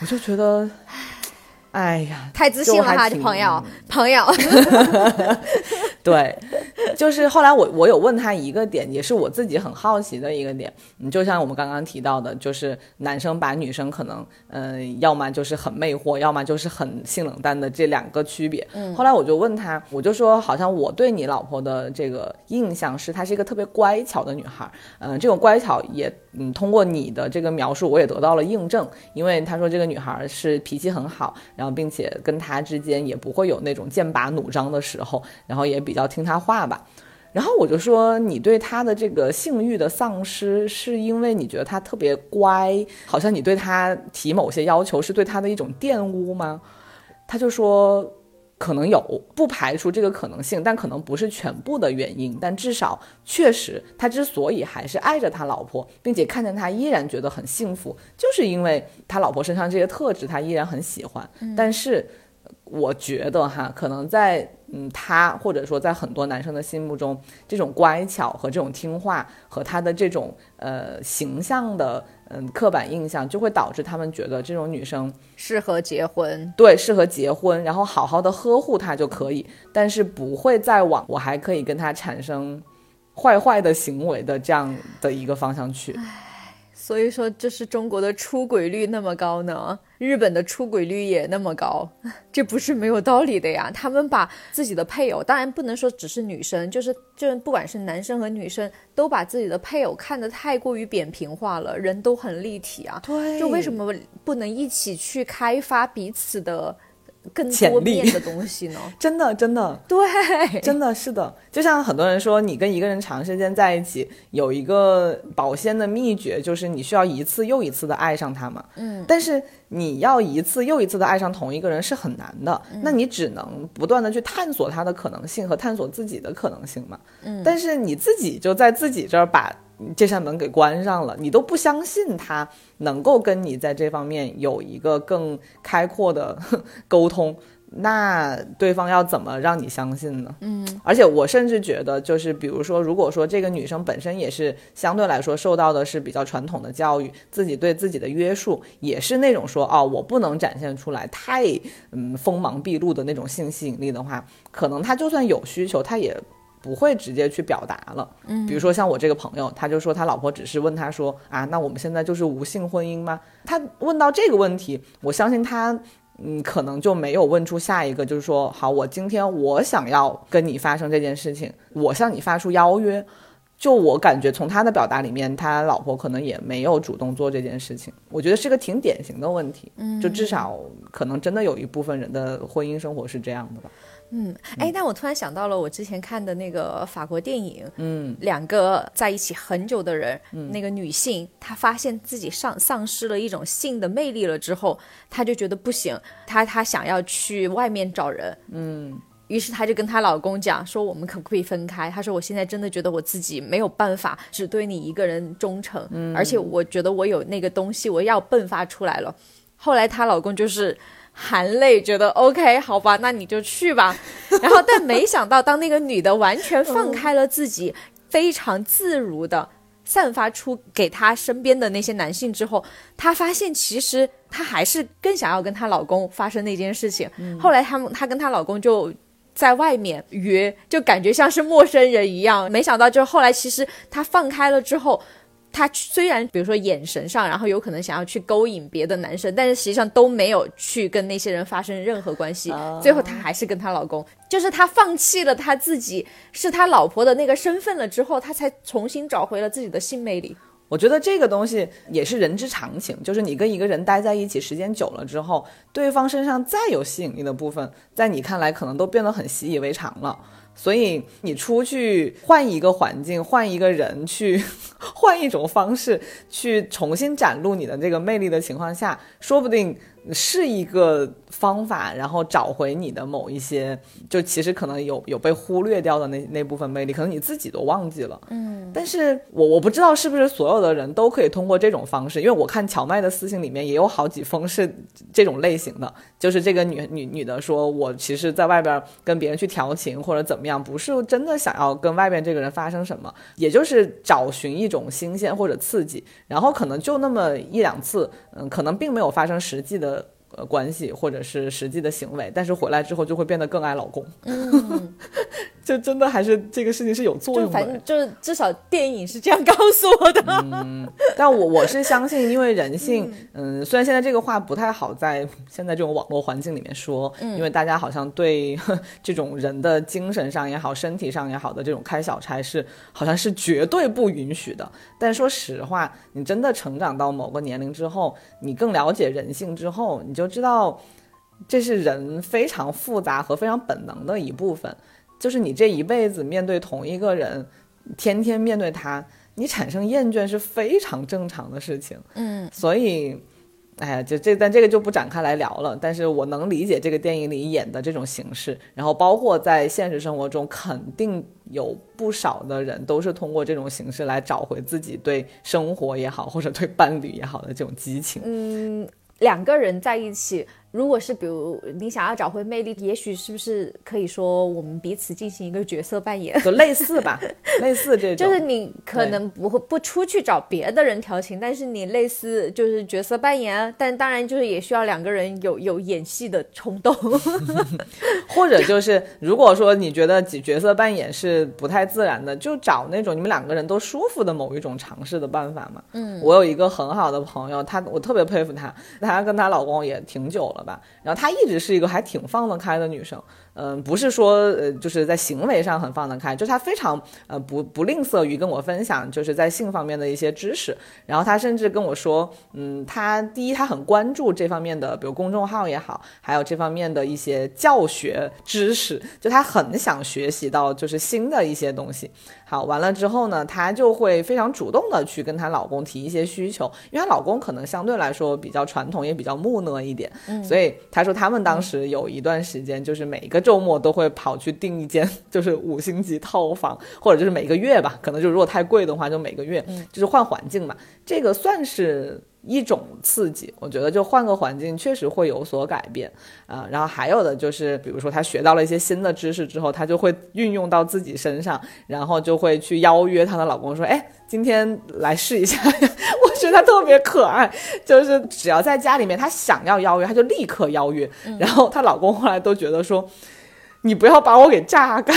我就觉得，哎呀，
太自信了哈，朋友，朋友，
对。就是后来我我有问他一个点，也是我自己很好奇的一个点，嗯，就像我们刚刚提到的，就是男生把女生可能，嗯，要么就是很魅惑，要么就是很性冷淡的这两个区别。嗯，后来我就问他，我就说，好像我对你老婆的这个印象是她是一个特别乖巧的女孩，嗯，这种乖巧也，嗯，通过你的这个描述，我也得到了印证，因为他说这个女孩是脾气很好，然后并且跟他之间也不会有那种剑拔弩张的时候，然后也比较听他话吧。然后我就说，你对他的这个性欲的丧失，是因为你觉得他特别乖，好像你对他提某些要求是对他的一种玷污吗？他就说，可能有，不排除这个可能性，但可能不是全部的原因。但至少确实，他之所以还是爱着他老婆，并且看见他依然觉得很幸福，就是因为他老婆身上这些特质，他依然很喜欢。但是。我觉得哈，可能在嗯他或者说在很多男生的心目中，这种乖巧和这种听话和他的这种呃形象的嗯刻板印象，就会导致他们觉得这种女生
适合结婚，
对，适合结婚，然后好好的呵护她就可以，但是不会再往我还可以跟她产生坏坏的行为的这样的一个方向去。
所以说，这是中国的出轨率那么高呢，日本的出轨率也那么高，这不是没有道理的呀。他们把自己的配偶，当然不能说只是女生，就是就不管是男生和女生，都把自己的配偶看得太过于扁平化了。人都很立体啊，
对，
就为什么不能一起去开发彼此的？更多面的东西呢？
真的，真的，
对，
真的是的。就像很多人说，你跟一个人长时间在一起，有一个保鲜的秘诀，就是你需要一次又一次的爱上他嘛。
嗯。
但是你要一次又一次的爱上同一个人是很难的，那你只能不断的去探索他的可能性和探索自己的可能性嘛。
嗯。
但是你自己就在自己这儿把。这扇门给关上了，你都不相信他能够跟你在这方面有一个更开阔的沟通，那对方要怎么让你相信呢？
嗯，
而且我甚至觉得，就是比如说，如果说这个女生本身也是相对来说受到的是比较传统的教育，自己对自己的约束也是那种说，哦，我不能展现出来太嗯锋芒毕露的那种性吸引力的话，可能他就算有需求，他也。不会直接去表达了，
嗯，
比如说像我这个朋友，他就说他老婆只是问他说啊，那我们现在就是无性婚姻吗？他问到这个问题，我相信他，嗯，可能就没有问出下一个，就是说好，我今天我想要跟你发生这件事情，我向你发出邀约。就我感觉从他的表达里面，他老婆可能也没有主动做这件事情。我觉得是个挺典型的问题，
嗯，
就至少可能真的有一部分人的婚姻生活是这样的吧。
嗯，哎，但我突然想到了我之前看的那个法国电影，
嗯，
两个在一起很久的人，
嗯，
那个女性她发现自己丧丧失了一种性的魅力了之后，她就觉得不行，她她想要去外面找人，
嗯，
于是她就跟她老公讲说，我们可不可以分开？她说我现在真的觉得我自己没有办法只对你一个人忠诚，嗯。而且我觉得我有那个东西我要迸发出来了。后来她老公就是含泪觉得 OK，好吧，那你就去吧。然后但没想到，当那个女的完全放开了自己，非常自如的。散发出给她身边的那些男性之后，她发现其实她还是更想要跟她老公发生那件事情。后来他们她跟她老公就在外面约，就感觉像是陌生人一样。没想到就后来其实她放开了之后。她虽然比如说眼神上，然后有可能想要去勾引别的男生，但是实际上都没有去跟那些人发生任何关系。最后她还是跟她老公，就是她放弃了她自己是她老婆的那个身份了之后，她才重新找回了自己的性魅力。
我觉得这个东西也是人之常情，就是你跟一个人待在一起时间久了之后，对方身上再有吸引力的部分，在你看来可能都变得很习以为常了。所以你出去换一个环境，换一个人，去 换一种方式，去重新展露你的这个魅力的情况下，说不定。是一个方法，然后找回你的某一些，就其实可能有有被忽略掉的那那部分魅力，可能你自己都忘记了。嗯，但是我我不知道是不是所有的人都可以通过这种方式，因为我看荞麦的私信里面也有好几封是这种类型的，就是这个女女女的说，我其实在外边跟别人去调情或者怎么样，不是真的想要跟外边这个人发生什么，也就是找寻一种新鲜或者刺激，然后可能就那么一两次，嗯，可能并没有发生实际的。呃，关系或者是实际的行为，但是回来之后就会变得更爱老公。就真的还是这个事情是有作用的。
反正就是至少电影是这样告诉我的。
嗯，但我我是相信，因为人性，嗯，虽然现在这个话不太好在现在这种网络环境里面说，因为大家好像对 这种人的精神上也好、身体上也好的这种开小差是好像是绝对不允许的。但说实话，你真的成长到某个年龄之后，你更了解人性之后，你。就知道，这是人非常复杂和非常本能的一部分。就是你这一辈子面对同一个人，天天面对他，你产生厌倦是非常正常的事情。
嗯，
所以，哎呀，就这，但这个就不展开来聊了。但是我能理解这个电影里演的这种形式，然后包括在现实生活中，肯定有不少的人都是通过这种形式来找回自己对生活也好，或者对伴侣也好的这种激情。
嗯。两个人在一起。如果是比如你想要找回魅力，也许是不是可以说我们彼此进行一个角色扮演，
就类似吧，类似这
种。就是你可能不会不出去找别的人调情，但是你类似就是角色扮演，但当然就是也需要两个人有 有演戏的冲动，
或者就是如果说你觉得角色扮演是不太自然的，就找那种你们两个人都舒服的某一种尝试的办法嘛。
嗯，
我有一个很好的朋友，她我特别佩服她，她跟她老公也挺久了。好吧，然后她一直是一个还挺放得开的女生，嗯，不是说呃就是在行为上很放得开，就是她非常呃不不吝啬于跟我分享，就是在性方面的一些知识。然后她甚至跟我说，嗯，她第一她很关注这方面的，比如公众号也好，还有这方面的一些教学知识，就她很想学习到就是新的一些东西。好，完了之后呢，她就会非常主动的去跟她老公提一些需求，因为她老公可能相对来说比较传统，也比较木讷一点，所以她说他们当时有一段时间，就是每一个周末都会跑去订一间 就是五星级套房，或者就是每个月吧，可能就如果太贵的话，就每个月就是换环境嘛，这个算是。一种刺激，我觉得就换个环境确实会有所改变啊。然后还有的就是，比如说她学到了一些新的知识之后，她就会运用到自己身上，然后就会去邀约她的老公说：“哎，今天来试一下。”我觉得她特别可爱，就是只要在家里面，她想要邀约，她就立刻邀约。然后她老公后来都觉得说。你不要把我给榨干，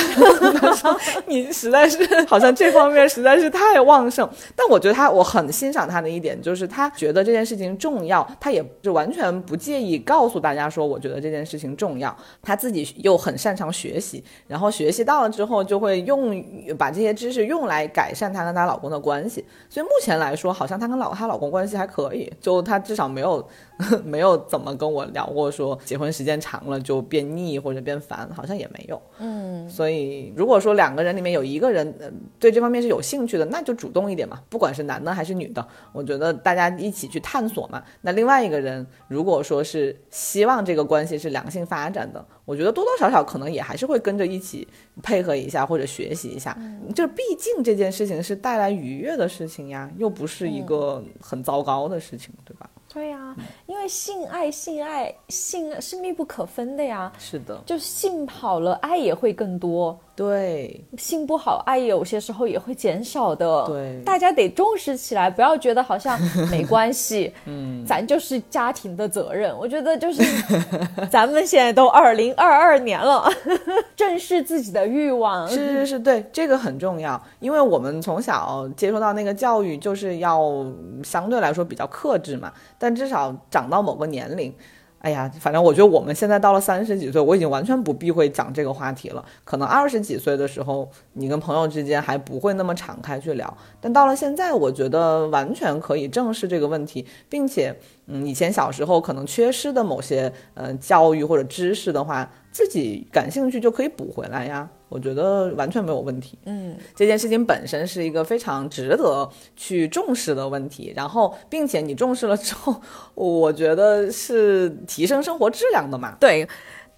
他说你实在是好像这方面实在是太旺盛。但我觉得他，我很欣赏他的一点就是他觉得这件事情重要，他也就完全不介意告诉大家说，我觉得这件事情重要。他自己又很擅长学习，然后学习到了之后就会用把这些知识用来改善他跟他老公的关系。所以目前来说，好像他跟老他老公关系还可以，就他至少没有 没有怎么跟我聊过说结婚时间长了就变腻或者变烦，好。像也没有。
嗯，
所以如果说两个人里面有一个人、呃、对这方面是有兴趣的，那就主动一点嘛，不管是男的还是女的，我觉得大家一起去探索嘛。那另外一个人如果说是希望这个关系是良性发展的，我觉得多多少少可能也还是会跟着一起配合一下或者学习一下。就是毕竟这件事情是带来愉悦的事情呀，又不是一个很糟糕的事情，对吧？
对呀、因为性爱、性爱、性是密不可分的呀。
是的，
就性跑了，爱也会更多；
对，
性不好，爱有些时候也会减少的。
对
大家得重视起来，不要觉得好像 没关系。嗯，咱就是家庭的责任。我觉得就是，咱们现在都二零二二年了，正视自己的欲望。
是是是，对，这个很重要，因为我们从小接受到那个教育，就是要相对来说比较克制嘛。但至少长到某个年龄，哎呀，反正我觉得我们现在到了三十几岁，我已经完全不避讳讲这个话题了。可能二十几岁的时候，你跟朋友之间还不会那么敞开去聊，但到了现在，我觉得完全可以正视这个问题，并且，嗯，以前小时候可能缺失的某些嗯教育或者知识的话，自己感兴趣就可以补回来呀。我觉得完全没有问题。
嗯，
这件事情本身是一个非常值得去重视的问题，然后，并且你重视了之后，我觉得是提升生活质量的嘛。
对。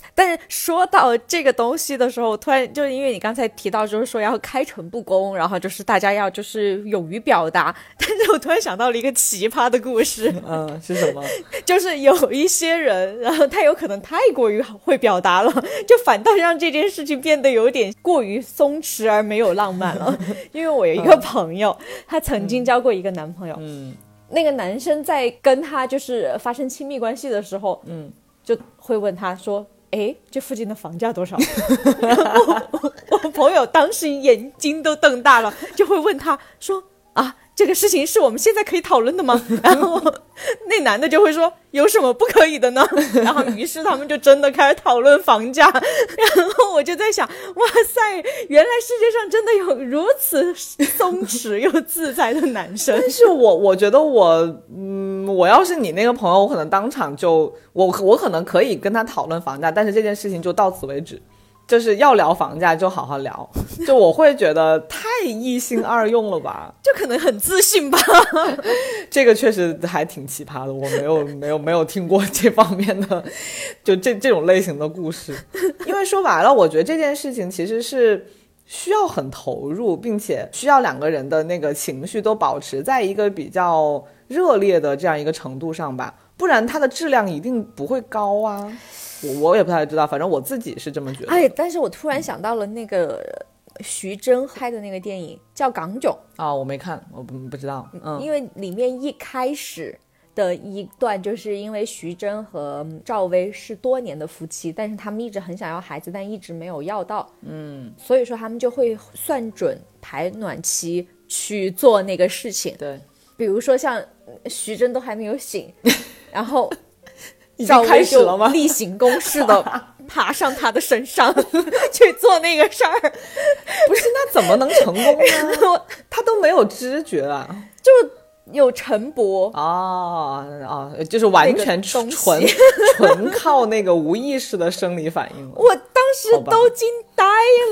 但是说到这个东西的时候，突然就是因为你刚才提到，就是说要开诚布公，然后就是大家要就是勇于表达。但是我突然想到了一个奇葩的故事，
嗯，是什么？
就是有一些人，然后他有可能太过于会表达了，就反倒让这件事情变得有点过于松弛而没有浪漫了。因为我有一个朋友，他曾经交过一个男朋友，
嗯
那个男生在跟他就是发生亲密关系的时候，
嗯，
就会问他说：“哎，这附近的房价多少？”我朋友当时眼睛都瞪大了，就会问他说：“啊，这个事情是我们现在可以讨论的吗？” 然后那男的就会说：“有什么不可以的呢？” 然后于是他们就真的开始讨论房价。然后我就在想，哇塞，原来世界上真的有如此松弛又自在的男生。
但是我我觉得我，嗯，我要是你那个朋友，我可能当场就我我可能可以跟他讨论房价，但是这件事情就到此为止。就是要聊房价就好好聊，就我会觉得太一心二用了吧。
就可能很自信吧。
这个确实还挺奇葩的，我没有没有没有听过这方面的，就这这种类型的故事。因为说白了，我觉得这件事情其实是需要很投入，并且需要两个人的那个情绪都保持在一个比较热烈的这样一个程度上吧，不然它的质量一定不会高啊。我我也不太知道，反正我自己是这么觉得。
哎，但是我突然想到了那个徐峥拍的那个电影叫《港囧
啊、我没看，我不不知道。》，嗯，
因为里面一开始。的一段，就是因为徐峥和赵薇是多年的夫妻，但是他们一直很想要孩子，但一直没有要到。嗯，所以说他们就会算准排卵期去做那个事情。
对，
比如说像徐峥都还没有醒，然后
已经开始了吗？
例行公事的 爬上他的身上 去做那个事儿，
不是，那怎么能成功呢？他都没有知觉啊。
就有陈勃。
哦哦，就是完全
那个
纯纯 纯靠那个无意识的生理反应。
我当时都惊呆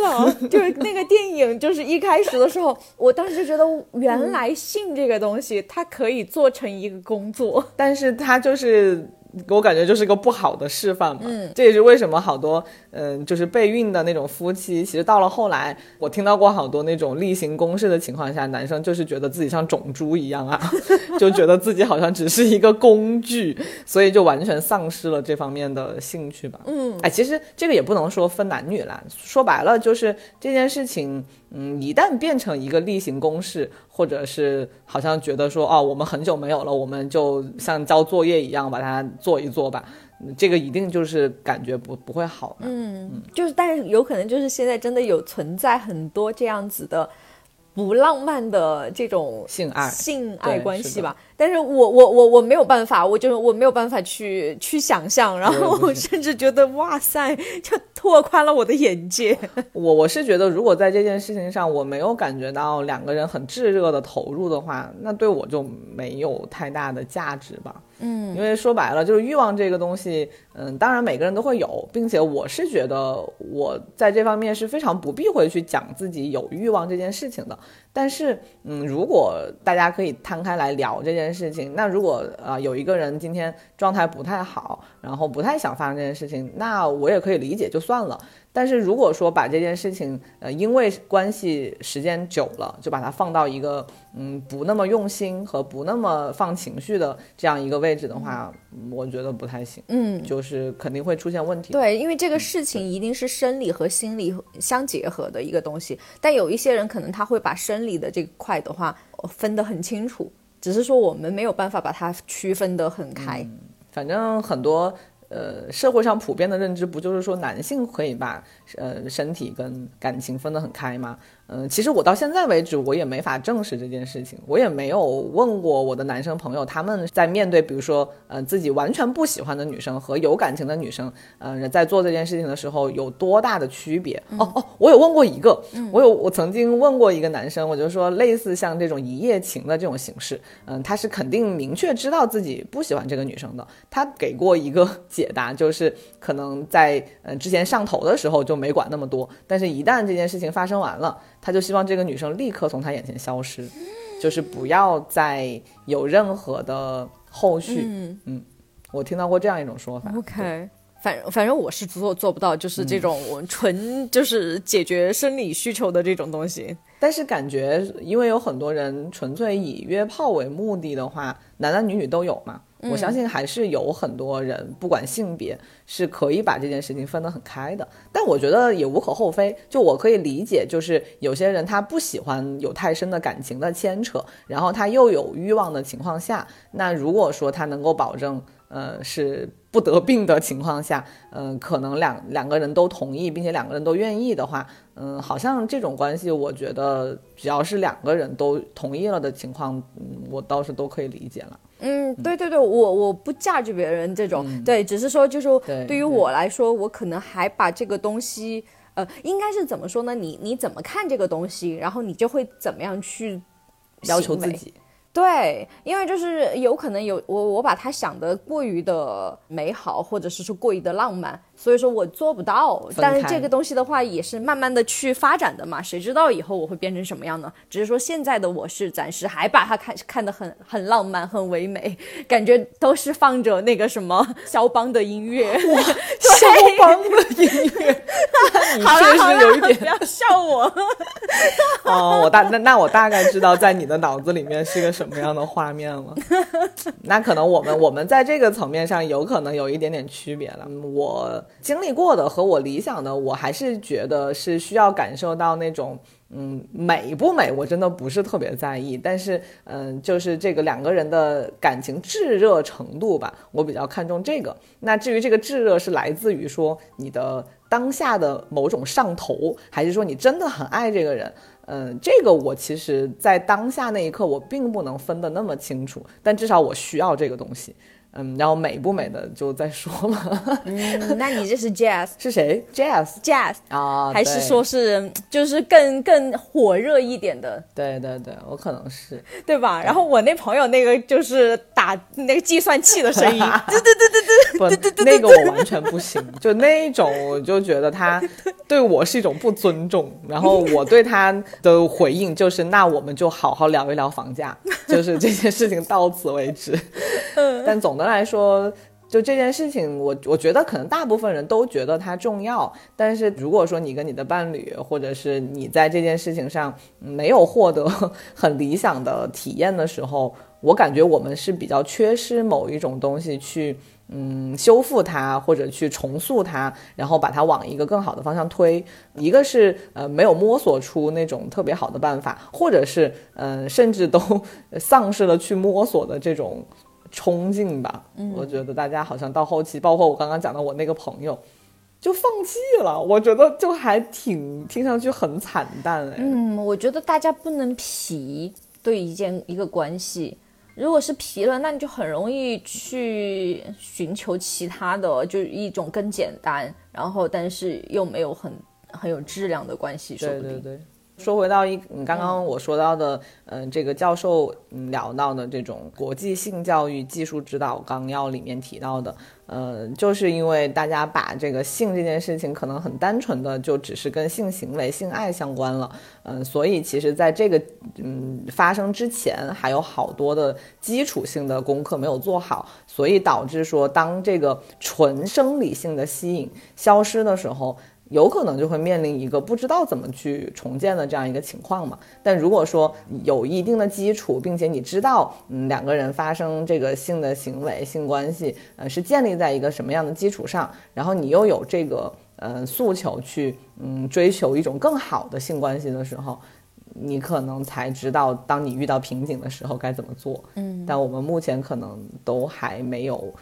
了，就是那个电影，就是一开始的时候，我当时觉得原来性这个东西，它可以做成一个工作。
但是它就是给我感觉就是个不好的示范嘛。嗯，这也是为什么好多嗯、就是备孕的那种夫妻，其实到了后来，我听到过好多那种例行公事的情况下，男生就是觉得自己像种猪一样啊，就觉得自己好像只是一个工具，所以就完全丧失了这方面的兴趣吧。嗯，哎，其实这个也不能说分男女啦，说白了就是这件事情。嗯，一旦变成一个例行公事，或者是好像觉得说哦，我们很久没有了，我们就像交作业一样把它做一做吧，嗯这个一定就是感觉不不会好的。
嗯，就是，但是有可能就是现在真的有存在很多这样子的不浪漫的这种
性爱
性爱关系吧。但是我我我我没有办法，我就是我没有办法去去想象，然后甚至觉得哇塞，就拓宽了我的眼界。
我我是觉得，如果在这件事情上我没有感觉到两个人很炙热的投入的话，那对我就没有太大的价值吧。嗯，因为说白了就是欲望这个东西，嗯，当然每个人都会有，并且我是觉得我在这方面是非常不避讳去讲自己有欲望这件事情的。但是，嗯，如果大家可以摊开来聊这件事情，那如果啊有一个人今天状态不太好，然后不太想发生这件事情，那我也可以理解就算了。但是如果说把这件事情，呃，因为关系时间久了，就把它放到一个嗯不那么用心和不那么放情绪的这样一个位置的话，我觉得不太行。
嗯，
就是肯定会出现问题。
对，因为这个事情一定是生理和心理相结合的一个东西。但有一些人可能他会把生理的这块的话分得很清楚，只是说我们没有办法把它区分得很开。
反正很多。呃，社会上普遍的认知不就是说男性可以把呃身体跟感情分得很开吗？嗯，其实我到现在为止，我也没法证实这件事情。我也没有问过我的男生朋友，他们在面对比如说呃自己完全不喜欢的女生和有感情的女生，呃，在做这件事情的时候有多大的区别？哦哦，我有问过一个，我有我曾经问过一个男生，我就说类似像这种一夜情的这种形式，嗯，他是肯定明确知道自己不喜欢这个女生的。他给过一个 解答，就是可能在呃之前上头的时候就没管那么多，但是一旦这件事情发生完了。他就希望这个女生立刻从他眼前消失，就是不要再有任何的后续。嗯嗯，我听到过这样一种说法。
OK，反反正我是做做不到，就是这种纯就是解决生理需求的这种东西。
但是感觉，因为有很多人纯粹以约炮为目的的话，男男女女都有嘛。我相信还是有很多人，不管性别，是可以把这件事情分得很开的。但我觉得也无可厚非，就我可以理解，就是有些人他不喜欢有太深的感情的牵扯，然后他又有欲望的情况下，那如果说他能够保证，呃，是不得病的情况下，嗯，可能两两个人都同意，并且两个人都愿意的话，嗯，好像这种关系，我觉得只要是两个人都同意了的情况，嗯，我倒是都可以理解了。
嗯，对对对，我我不嫁给别人这种，对，只是说就是对于我来说，我可能还把这个东西，呃，应该是怎么说呢？你你怎么看这个东西，然后你就会怎么样去
要求自己。
对，因为就是有可能有我我把它想的过于的美好，或者是说过于的浪漫。所以说我做不到，但是这个东西的话也是慢慢的去发展的嘛，谁知道以后我会变成什么样呢？只是说现在的我是暂时还把它看看得很很浪漫、很唯美，感觉都是放着那个什么肖邦的音乐，
肖邦的音乐，你确实有一点
不要笑我。
哦，我大那那我大概知道在你的脑子里面是个什么样的画面了。那可能我们我们在这个层面上有可能有一点点区别了，我。经历过的和我理想的，我还是觉得是需要感受到那种，嗯，美不美，我真的不是特别在意。但是，嗯，就是这个两个人的感情炙热程度吧，我比较看重这个。那至于这个炙热是来自于说你的当下的某种上头，还是说你真的很爱这个人？嗯，这个我其实在当下那一刻我并不能分得那么清楚，但至少我需要这个东西。嗯，然后美不美的就再说
了。嗯，那你这是 jazz
是谁？jazz
jazz
啊，
还是说是就是更更火热一点的？
对对对，我可能是
对吧？然后我那朋友那个就是打那个计算器的声音，对对对对对，
不，那个我完全不行。就那一种，我就觉得他 对我是一种不尊重。然后我对他的回应就是，那我们就好好聊一聊房价，就是这件事情到此为止。嗯，但总的。来说，就这件事情，我我觉得可能大部分人都觉得它重要。但是如果说你跟你的伴侣，或者是你在这件事情上没有获得 很理想的体验的时候，我感觉我们是比较缺失某一种东西去嗯修复它，或者去重塑它，然后把它往一个更好的方向推。一个是呃没有摸索出那种特别好的办法，或者是嗯甚至都 丧失了去摸索的这种。冲劲吧，我觉得大家好像到后期，包括我刚刚讲的我那个朋友，就放弃了。我觉得就还挺听上去很惨淡哎。
嗯，我觉得大家不能皮对一件一个关系，如果是皮了，那你就很容易去寻求其他的，就一种更简单，然后但是又没有很很有质量的关系。
对对对。说回到一，你刚刚我说到的，嗯、这个教授嗯聊到的这种国际性教育技术指导纲要里面提到的，呃，就是因为大家把这个性这件事情可能很单纯的就只是跟性行为、性爱相关了，嗯、所以其实在这个嗯发生之前，还有好多的基础性的功课没有做好，所以导致说当这个纯生理性的吸引消失的时候。有可能就会面临一个不知道怎么去重建的这样一个情况嘛。但如果说有一定的基础，并且你知道，嗯，两个人发生这个性的行为、性关系，呃，是建立在一个什么样的基础上，然后你又有这个呃诉求去，嗯，追求一种更好的性关系的时候，你可能才知道，当你遇到瓶颈的时候该怎么做。嗯，但我们目前可能都还没有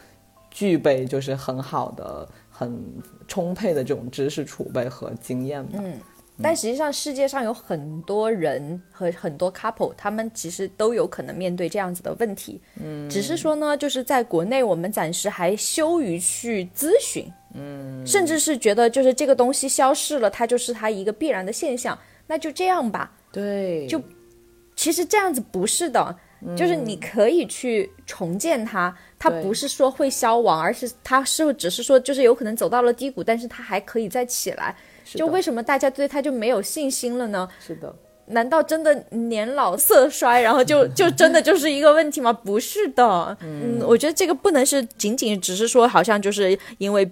具备，就是很好的、很充沛的这种知识储备和经验吧。
嗯，但实际上世界上有很多人和很多 couple，他们其实都有可能面对这样子的问题。嗯，只是说呢，就是在国内我们暂时还羞于去咨询。嗯，甚至是觉得就是这个东西消失了，它就是它一个必然的现象，那就这样吧。
对，
就其实这样子不是的，就是你可以去重建它，它不是说会消亡，而是它是只是说就是有可能走到了低谷，但是它还可以再起来。就为什么大家对它就没有信心了呢？
是的，
难道真的年老色衰，然后就 就真的就是一个问题吗？不是的，嗯，我觉得这个不能是仅仅只是说好像就是因为。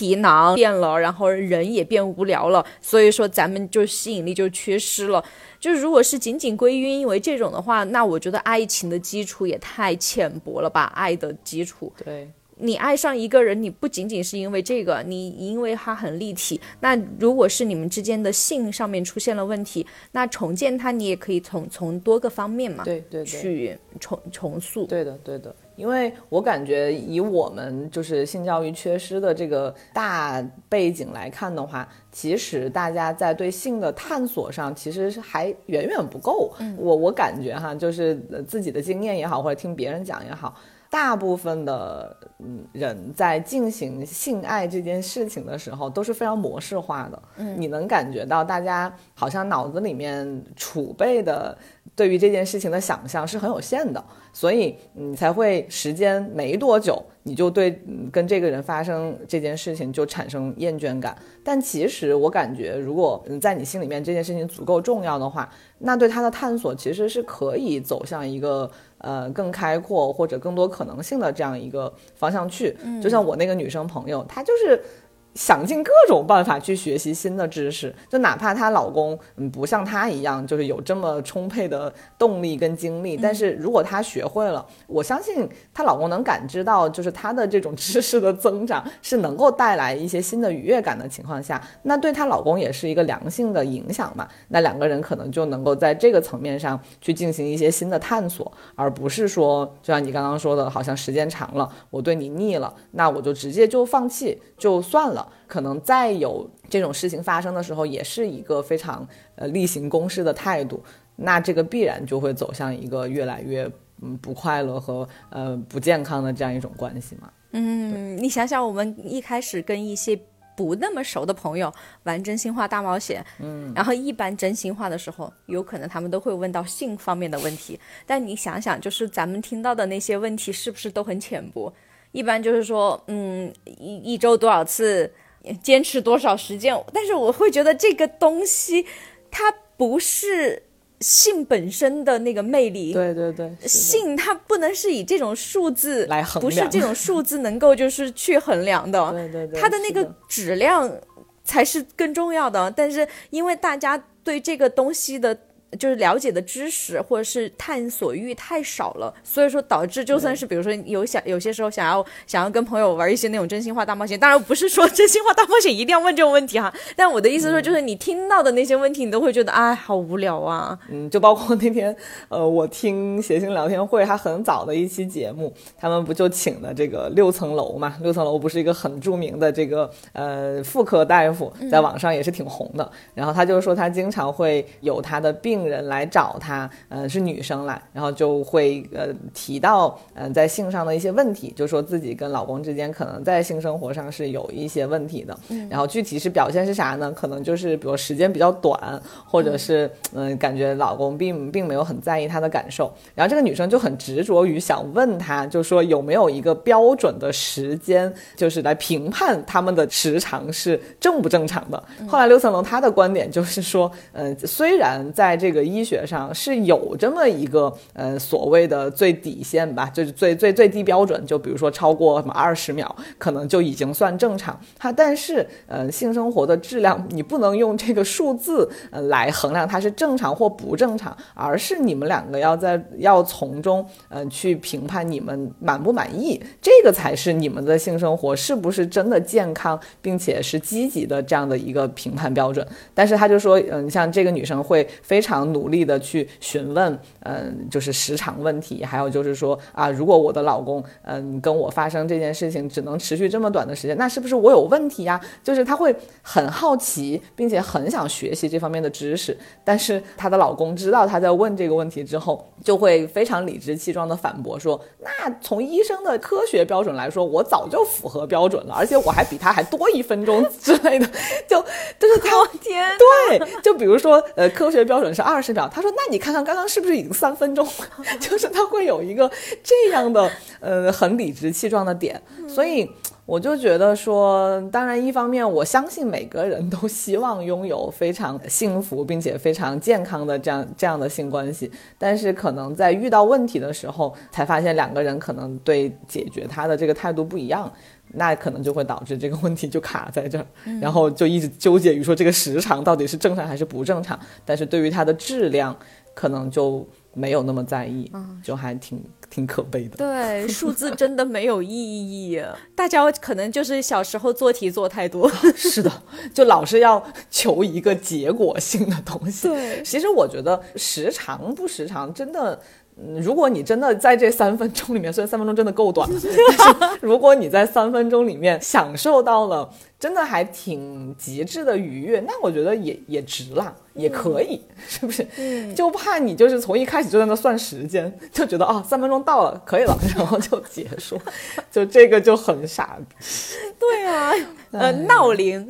皮囊变了，然后人也变无聊了，所以说咱们就吸引力就缺失了。就如果是仅仅归因为这种的话，那我觉得爱情的基础也太浅薄了吧？爱的基础，
对，
你爱上一个人，你不仅仅是因为这个，你因为他很立体。那如果是你们之间的性上面出现了问题，那重建它，你也可以从从多个方面嘛，
对对对。
去重重塑。
对的，对的，因为我感觉以我们就是性教育缺失的这个大背景来看的话，其实大家在对性的探索上其实是还远远不够。我我感觉哈，就是呃自己的经验也好，或者听别人讲也好。大部分的嗯人在进行性爱这件事情的时候都是非常模式化的，嗯，你能感觉到大家好像脑子里面储备的对于这件事情的想象是很有限的，所以你才会时间没多久，你就对嗯跟这个人发生这件事情就产生厌倦感。但其实我感觉，如果嗯在你心里面这件事情足够重要的话，那对他的探索其实是可以走向一个呃更开阔或者更多可能性的这样一个方向去。就像我那个女生朋友，她就是。想尽各种办法去学习新的知识，就哪怕她老公嗯不像她一样，就是有这么充沛的动力跟精力，但是如果她学会了，我相信她老公能感知到，就是她的这种知识的增长是能够带来一些新的愉悦感的情况下，那对她老公也是一个良性的影响嘛。那两个人可能就能够在这个层面上去进行一些新的探索，而不是说，就像你刚刚说的，好像时间长了，我对你腻了，那我就直接就放弃就算了。可能再有这种事情发生的时候，也是一个非常呃例行公事的态度，那这个必然就会走向一个越来越嗯不快乐和呃不健康的这样一种关系嘛。
嗯，你想想，我们一开始跟一些不那么熟的朋友玩真心话大冒险，嗯，然后一般真心话的时候，有可能他们都会问到性方面的问题，但你想想，就是咱们听到的那些问题，是不是都很浅薄？一般就是说，嗯，一一周多少次，坚持多少时间，但是我会觉得这个东西，它不是性本身的那个魅力，
对对对，
性它不能是以这种数字
来衡量
不是这种数字能够就是去衡量的，
对对对，
它的那个质量才是更重要的。但是因为大家对这个东西的。就是了解的知识或者是探索欲太少了，所以说导致就算是比如说有想有些时候想要想要跟朋友玩一些那种真心话大冒险，当然不是说 真心话大冒险一定要问这种问题哈，但我的意思说就是你听到的那些问题，你都会觉得哎好无聊啊，
嗯，就包括那天，呃，我听谐星聊天会，他很早的一期节目，他们不就请的这个六层楼嘛？六层楼不是一个很著名的这个呃妇科大夫，在网上也是挺红的。然后他就说他经常会有他的病病人来找他，呃，是女生来，然后就会呃提到嗯在性上的一些问题，就说自己跟老公之间可能在性生活上是有一些问题的，然后具体是表现是啥呢？可能就是比如时间比较短，或者是嗯感觉老公并并没有很在意她的感受，然后这个女生就很执着于想问他，就说有没有一个标准的时间，就是来评判他们的时长是正不正常的。后来刘层龙他的观点就是说，嗯，虽然在这个这个医学上是有这么一个呃所谓的最底线吧，就是最最最低标准，就比如说超过什么二十秒，可能就已经算正常。他但是呃性生活的质量，你不能用这个数字呃来衡量它是正常或不正常，而是你们两个要在要从中呃去评判你们满不满意，这个才是你们的性生活是不是真的健康，并且是积极的这样的一个评判标准。但是他就说，嗯，像这个女生会非常努力的去询问，嗯，就是时长问题，还有就是说啊，如果我的老公嗯跟我发生这件事情只能持续这么短的时间，那是不是我有问题呀？就是她会很好奇，并且很想学习这方面的知识。但是她的老公知道她在问这个问题之后，就会非常理直气壮的反驳说，那从医生的科学标准来说，我早就符合标准了，而且我还比他还多一分钟之类的，就就是他。
天，
对，就比如说，呃，科学标准是二十秒，他说，那你看看刚刚是不是已经三分钟了？就是他会有一个这样的，呃，很理直气壮的点，所以我就觉得说，当然一方面我相信每个人都 希望拥有非常幸福并且非常健康的这样这样的性关系，但是可能在遇到问题的时候，才发现两个人可能对解决他的这个态度不一样。那可能就会导致这个问题就卡在这儿，然后就一直纠结于说这个时长到底是正常还是不正常。但是对于它的质量，可能就没有那么在意，就还挺挺可悲的。
对，数字真的没有意义。大家可能就是小时候做题做太多，
是的，就老是要求一个结果性的东西。
对，
其实我觉得时长不时长真的。如果你真的在这三分钟里面，虽然三分钟真的够短，但是如果你在三分钟里面享受到了。真的还挺极致的愉悦，那我觉得也也值了，也可以，是不是？嗯，就怕你就是从一开始就在那算时间，就觉得哦三分钟到了可以了，然后就结束，就这个就很傻。
对啊，呃，闹铃，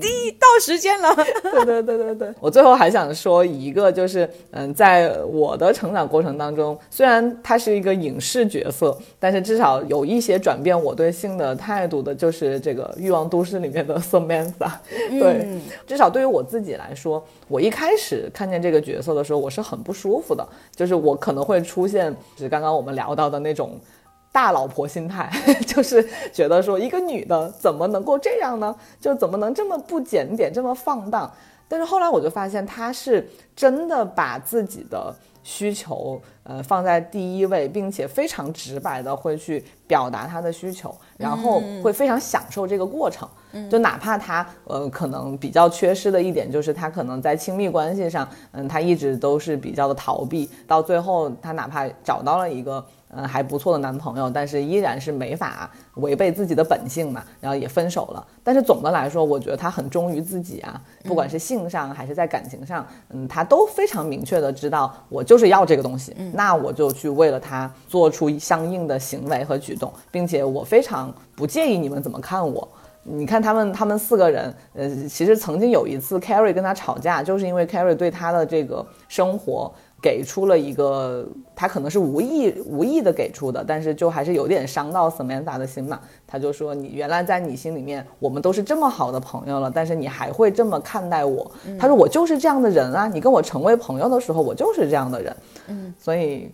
滴到时间了。
对对对对对，我最后还想说一个，就是嗯，在我的成长过程当中，虽然他是一个影视角色，但是至少有一些转变我对性的态度的，就是这个欲望都市。里面的 Samantha，对，至少对于我自己来说，我一开始看见这个角色的时候，我是很不舒服的，就是我可能会出现，就是刚刚我们聊到的那种大老婆心态，就是觉得说一个女的怎么能够这样呢？就怎么能这么不检点，这么放荡？但是后来我就发现，她是真的把自己的。需求，呃，放在第一位，并且非常直白的会去表达她的需求，然后会非常享受这个过程。就哪怕他，呃，可能比较缺失的一点就是他可能在亲密关系上，嗯，他一直都是比较的逃避，到最后他哪怕找到了一个。嗯，还不错的男朋友，但是依然是没法违背自己的本性嘛，然后也分手了。但是总的来说，我觉得他很忠于自己啊，不管是性上还是在感情上，嗯，他都非常明确的知道，我就是要这个东西，那我就去为了他做出相应的行为和举动，并且我非常不介意你们怎么看我。你看他们，他们四个人，呃，其实曾经有一次，Carrie 跟他吵架，就是因为 Carrie 对他的这个生活。给出了一个，他可能是无意无意的给出的，但是就还是有点伤到 Samantha 的心嘛。他就说：“你原来在你心里面，我们都是这么好的朋友了，但是你还会这么看待我？”他说：“我就是这样的人啊，你跟我成为朋友的时候，我就是这样的人。”嗯，所以，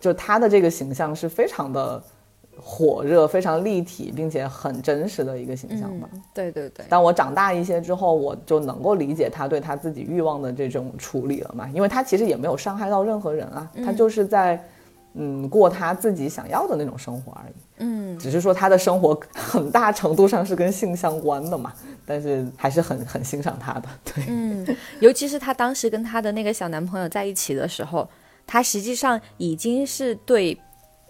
就他的这个形象是非常的。火热、非常立体，并且很真实的一个形象吧。
对对对。
当我长大一些之后，我就能够理解他对他自己欲望的这种处理了嘛？因为他其实也没有伤害到任何人啊，他就是在，嗯，过他自己想要的那种生活而已。嗯。只是说他的生活很大程度上是跟性相关的嘛，但是还是很很欣赏他的。对。
嗯。尤其是他当时跟他的那个小男朋友在一起的时候，他实际上已经是对。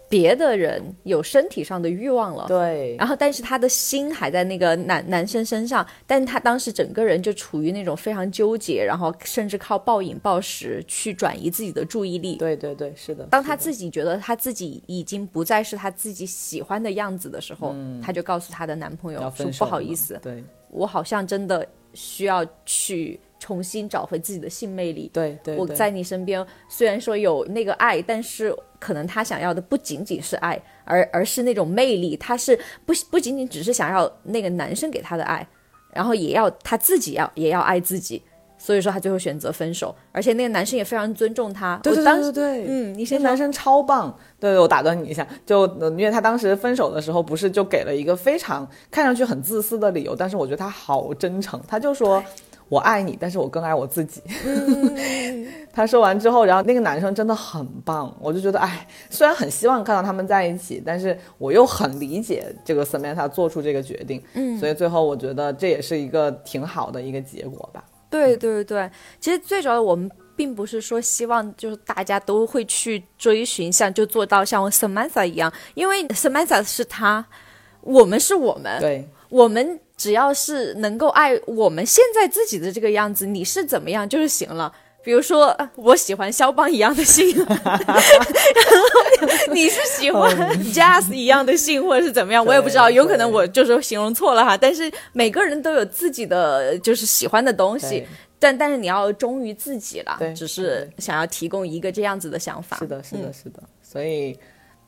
别的人有身体上的欲望了。
对，
然后，但是他的心还在那个男男生身上，但他当时整个人就处于那种非常纠结，然后甚至靠暴饮暴食去转移自己的注意力。
对对对，是的。
当他自己觉得他自己已经不再是他自己喜欢的样子的时候，他就告诉他的男朋友说：“不好意思，
对
我好像真的需要去。”重新找回自己的性魅力。
对对，
我在你身边，虽然说有那个爱，但是可能他想要的不仅仅是爱，而而是那种魅力。他是不不仅仅只是想要那个男生给他的爱，然后也要他自己要也要爱自己。所以说他最后选择分手，而且那个男生也非常尊重他。
对对对对，
嗯，你
先男生超棒。对，我打断你一下，就因为他当时分手的时候，不是就给了一个非常看上去很自私的理由，但是我觉得他好真诚，他就说。我爱你，但是我更爱我自己。他说完之后，然后那个男生真的很棒，我就觉得，哎，虽然很希望看到他们在一起，但是我又很理解这个 Samantha 做出这个决定。嗯，所以最后我觉得这也是一个挺好的一个结果吧。
对对对，其实最主要的我们并不是说希望就是大家都会去追寻像就做到像 Samantha 一样，因为 Samantha 是他，我们是我们，
对，
我们。只要是能够爱我们现在自己的这个样子，你是怎么样就是行了。比如说，我喜欢肖邦一样的性，你是喜欢 Jazz 一样的性，或者是怎么样，我也不知道，有可能我就是形容错了哈。但是每个人都有自己的就是喜欢的东西，但但是你要忠于自己了，只是想要提供一个这样子的想法。
是的，是的，是的。所以，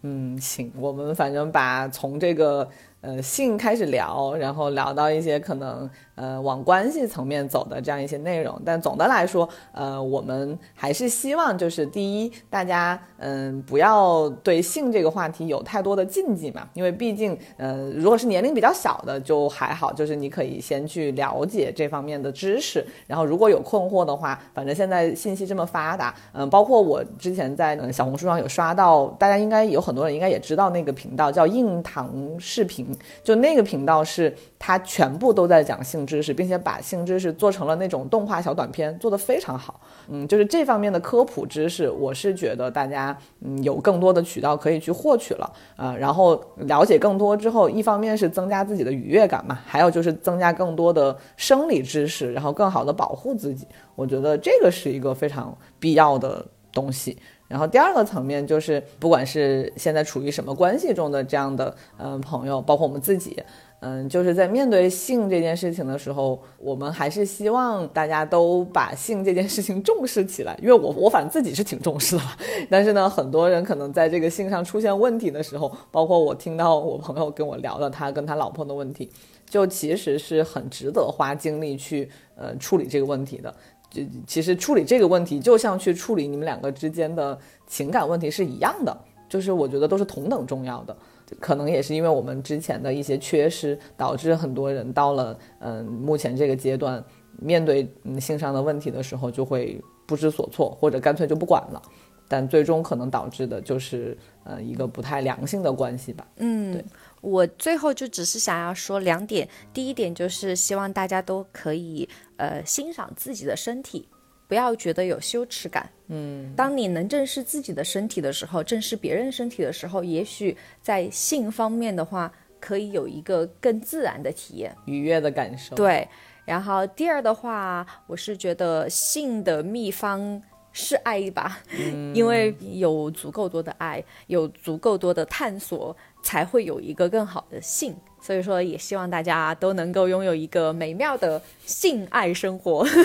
嗯，行，我们反正把从这个。呃，性开始聊，然后聊到一些可能。呃，往关系层面走的这样一些内容，但总的来说，呃，我们还是希望就是第一，大家嗯不要对性这个话题有太多的禁忌嘛，因为毕竟，呃，如果是年龄比较小的就还好，就是你可以先去了解这方面的知识，然后如果有困惑的话，反正现在信息这么发达，嗯，包括我之前在小红书上有刷到，大家应该有很多人应该也知道那个频道叫硬糖视频，就那个频道是它全部都在讲性。知识，并且把性知识做成了那种动画小短片，做得非常好。嗯，就是这方面的科普知识，我是觉得大家嗯有更多的渠道可以去获取了啊。然后了解更多之后，一方面是增加自己的愉悦感嘛，还有就是增加更多的生理知识，然后更好的保护自己。我觉得这个是一个非常必要的东西。然后第二个层面就是，不管是现在处于什么关系中的这样的嗯朋友，包括我们自己。嗯，就是在面对性这件事情的时候，我们还是希望大家都把性这件事情重视起来。因为我我反正自己是挺重视的，但是呢，很多人可能在这个性上出现问题的时候，包括我听到我朋友跟我聊的他跟他老婆的问题，就其实是很值得花精力去呃处理这个问题的。就其实处理这个问题，就像去处理你们两个之间的情感问题是一样的，就是我觉得都是同等重要的。可能也是因为我们之前的一些缺失，导致很多人到了嗯目前这个阶段，面对性上的问题的时候，就会不知所措，或者干脆就不管了。但最终可能导致的就是呃一个不太良性的关系吧。
嗯，对我最后就只是想要说两点，第一点就是希望大家都可以呃欣赏自己的身体。不要觉得有羞耻感，
嗯，
当你能正视自己的身体的时候，正视别人身体的时候，也许在性方面的话，可以有一个更自然的体验，
愉悦的感受。
对，然后第二的话，我是觉得性的秘方是爱吧，因为有足够多的爱，有足够多的探索，才会有一个更好的性。所以说，也希望大家都能够拥有一个美妙的性爱生活。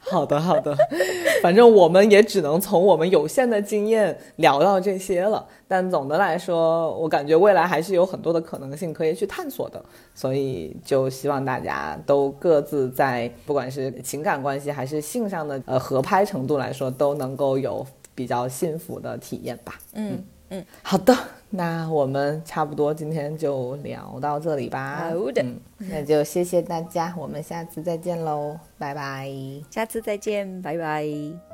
好的，好的，反正我们也只能从我们有限的经验聊到这些了。但总的来说，我感觉未来还是有很多的可能性可以去探索的。所以，就希望大家都各自在不管是情感关系还是性上的呃合拍程度来说，都能够有比较幸福的体验吧。
嗯嗯，
好的。那我们差不多今天就聊到这里吧。
好的，
那就谢谢大家，我们下次再见喽，拜拜。
下次再见，拜拜。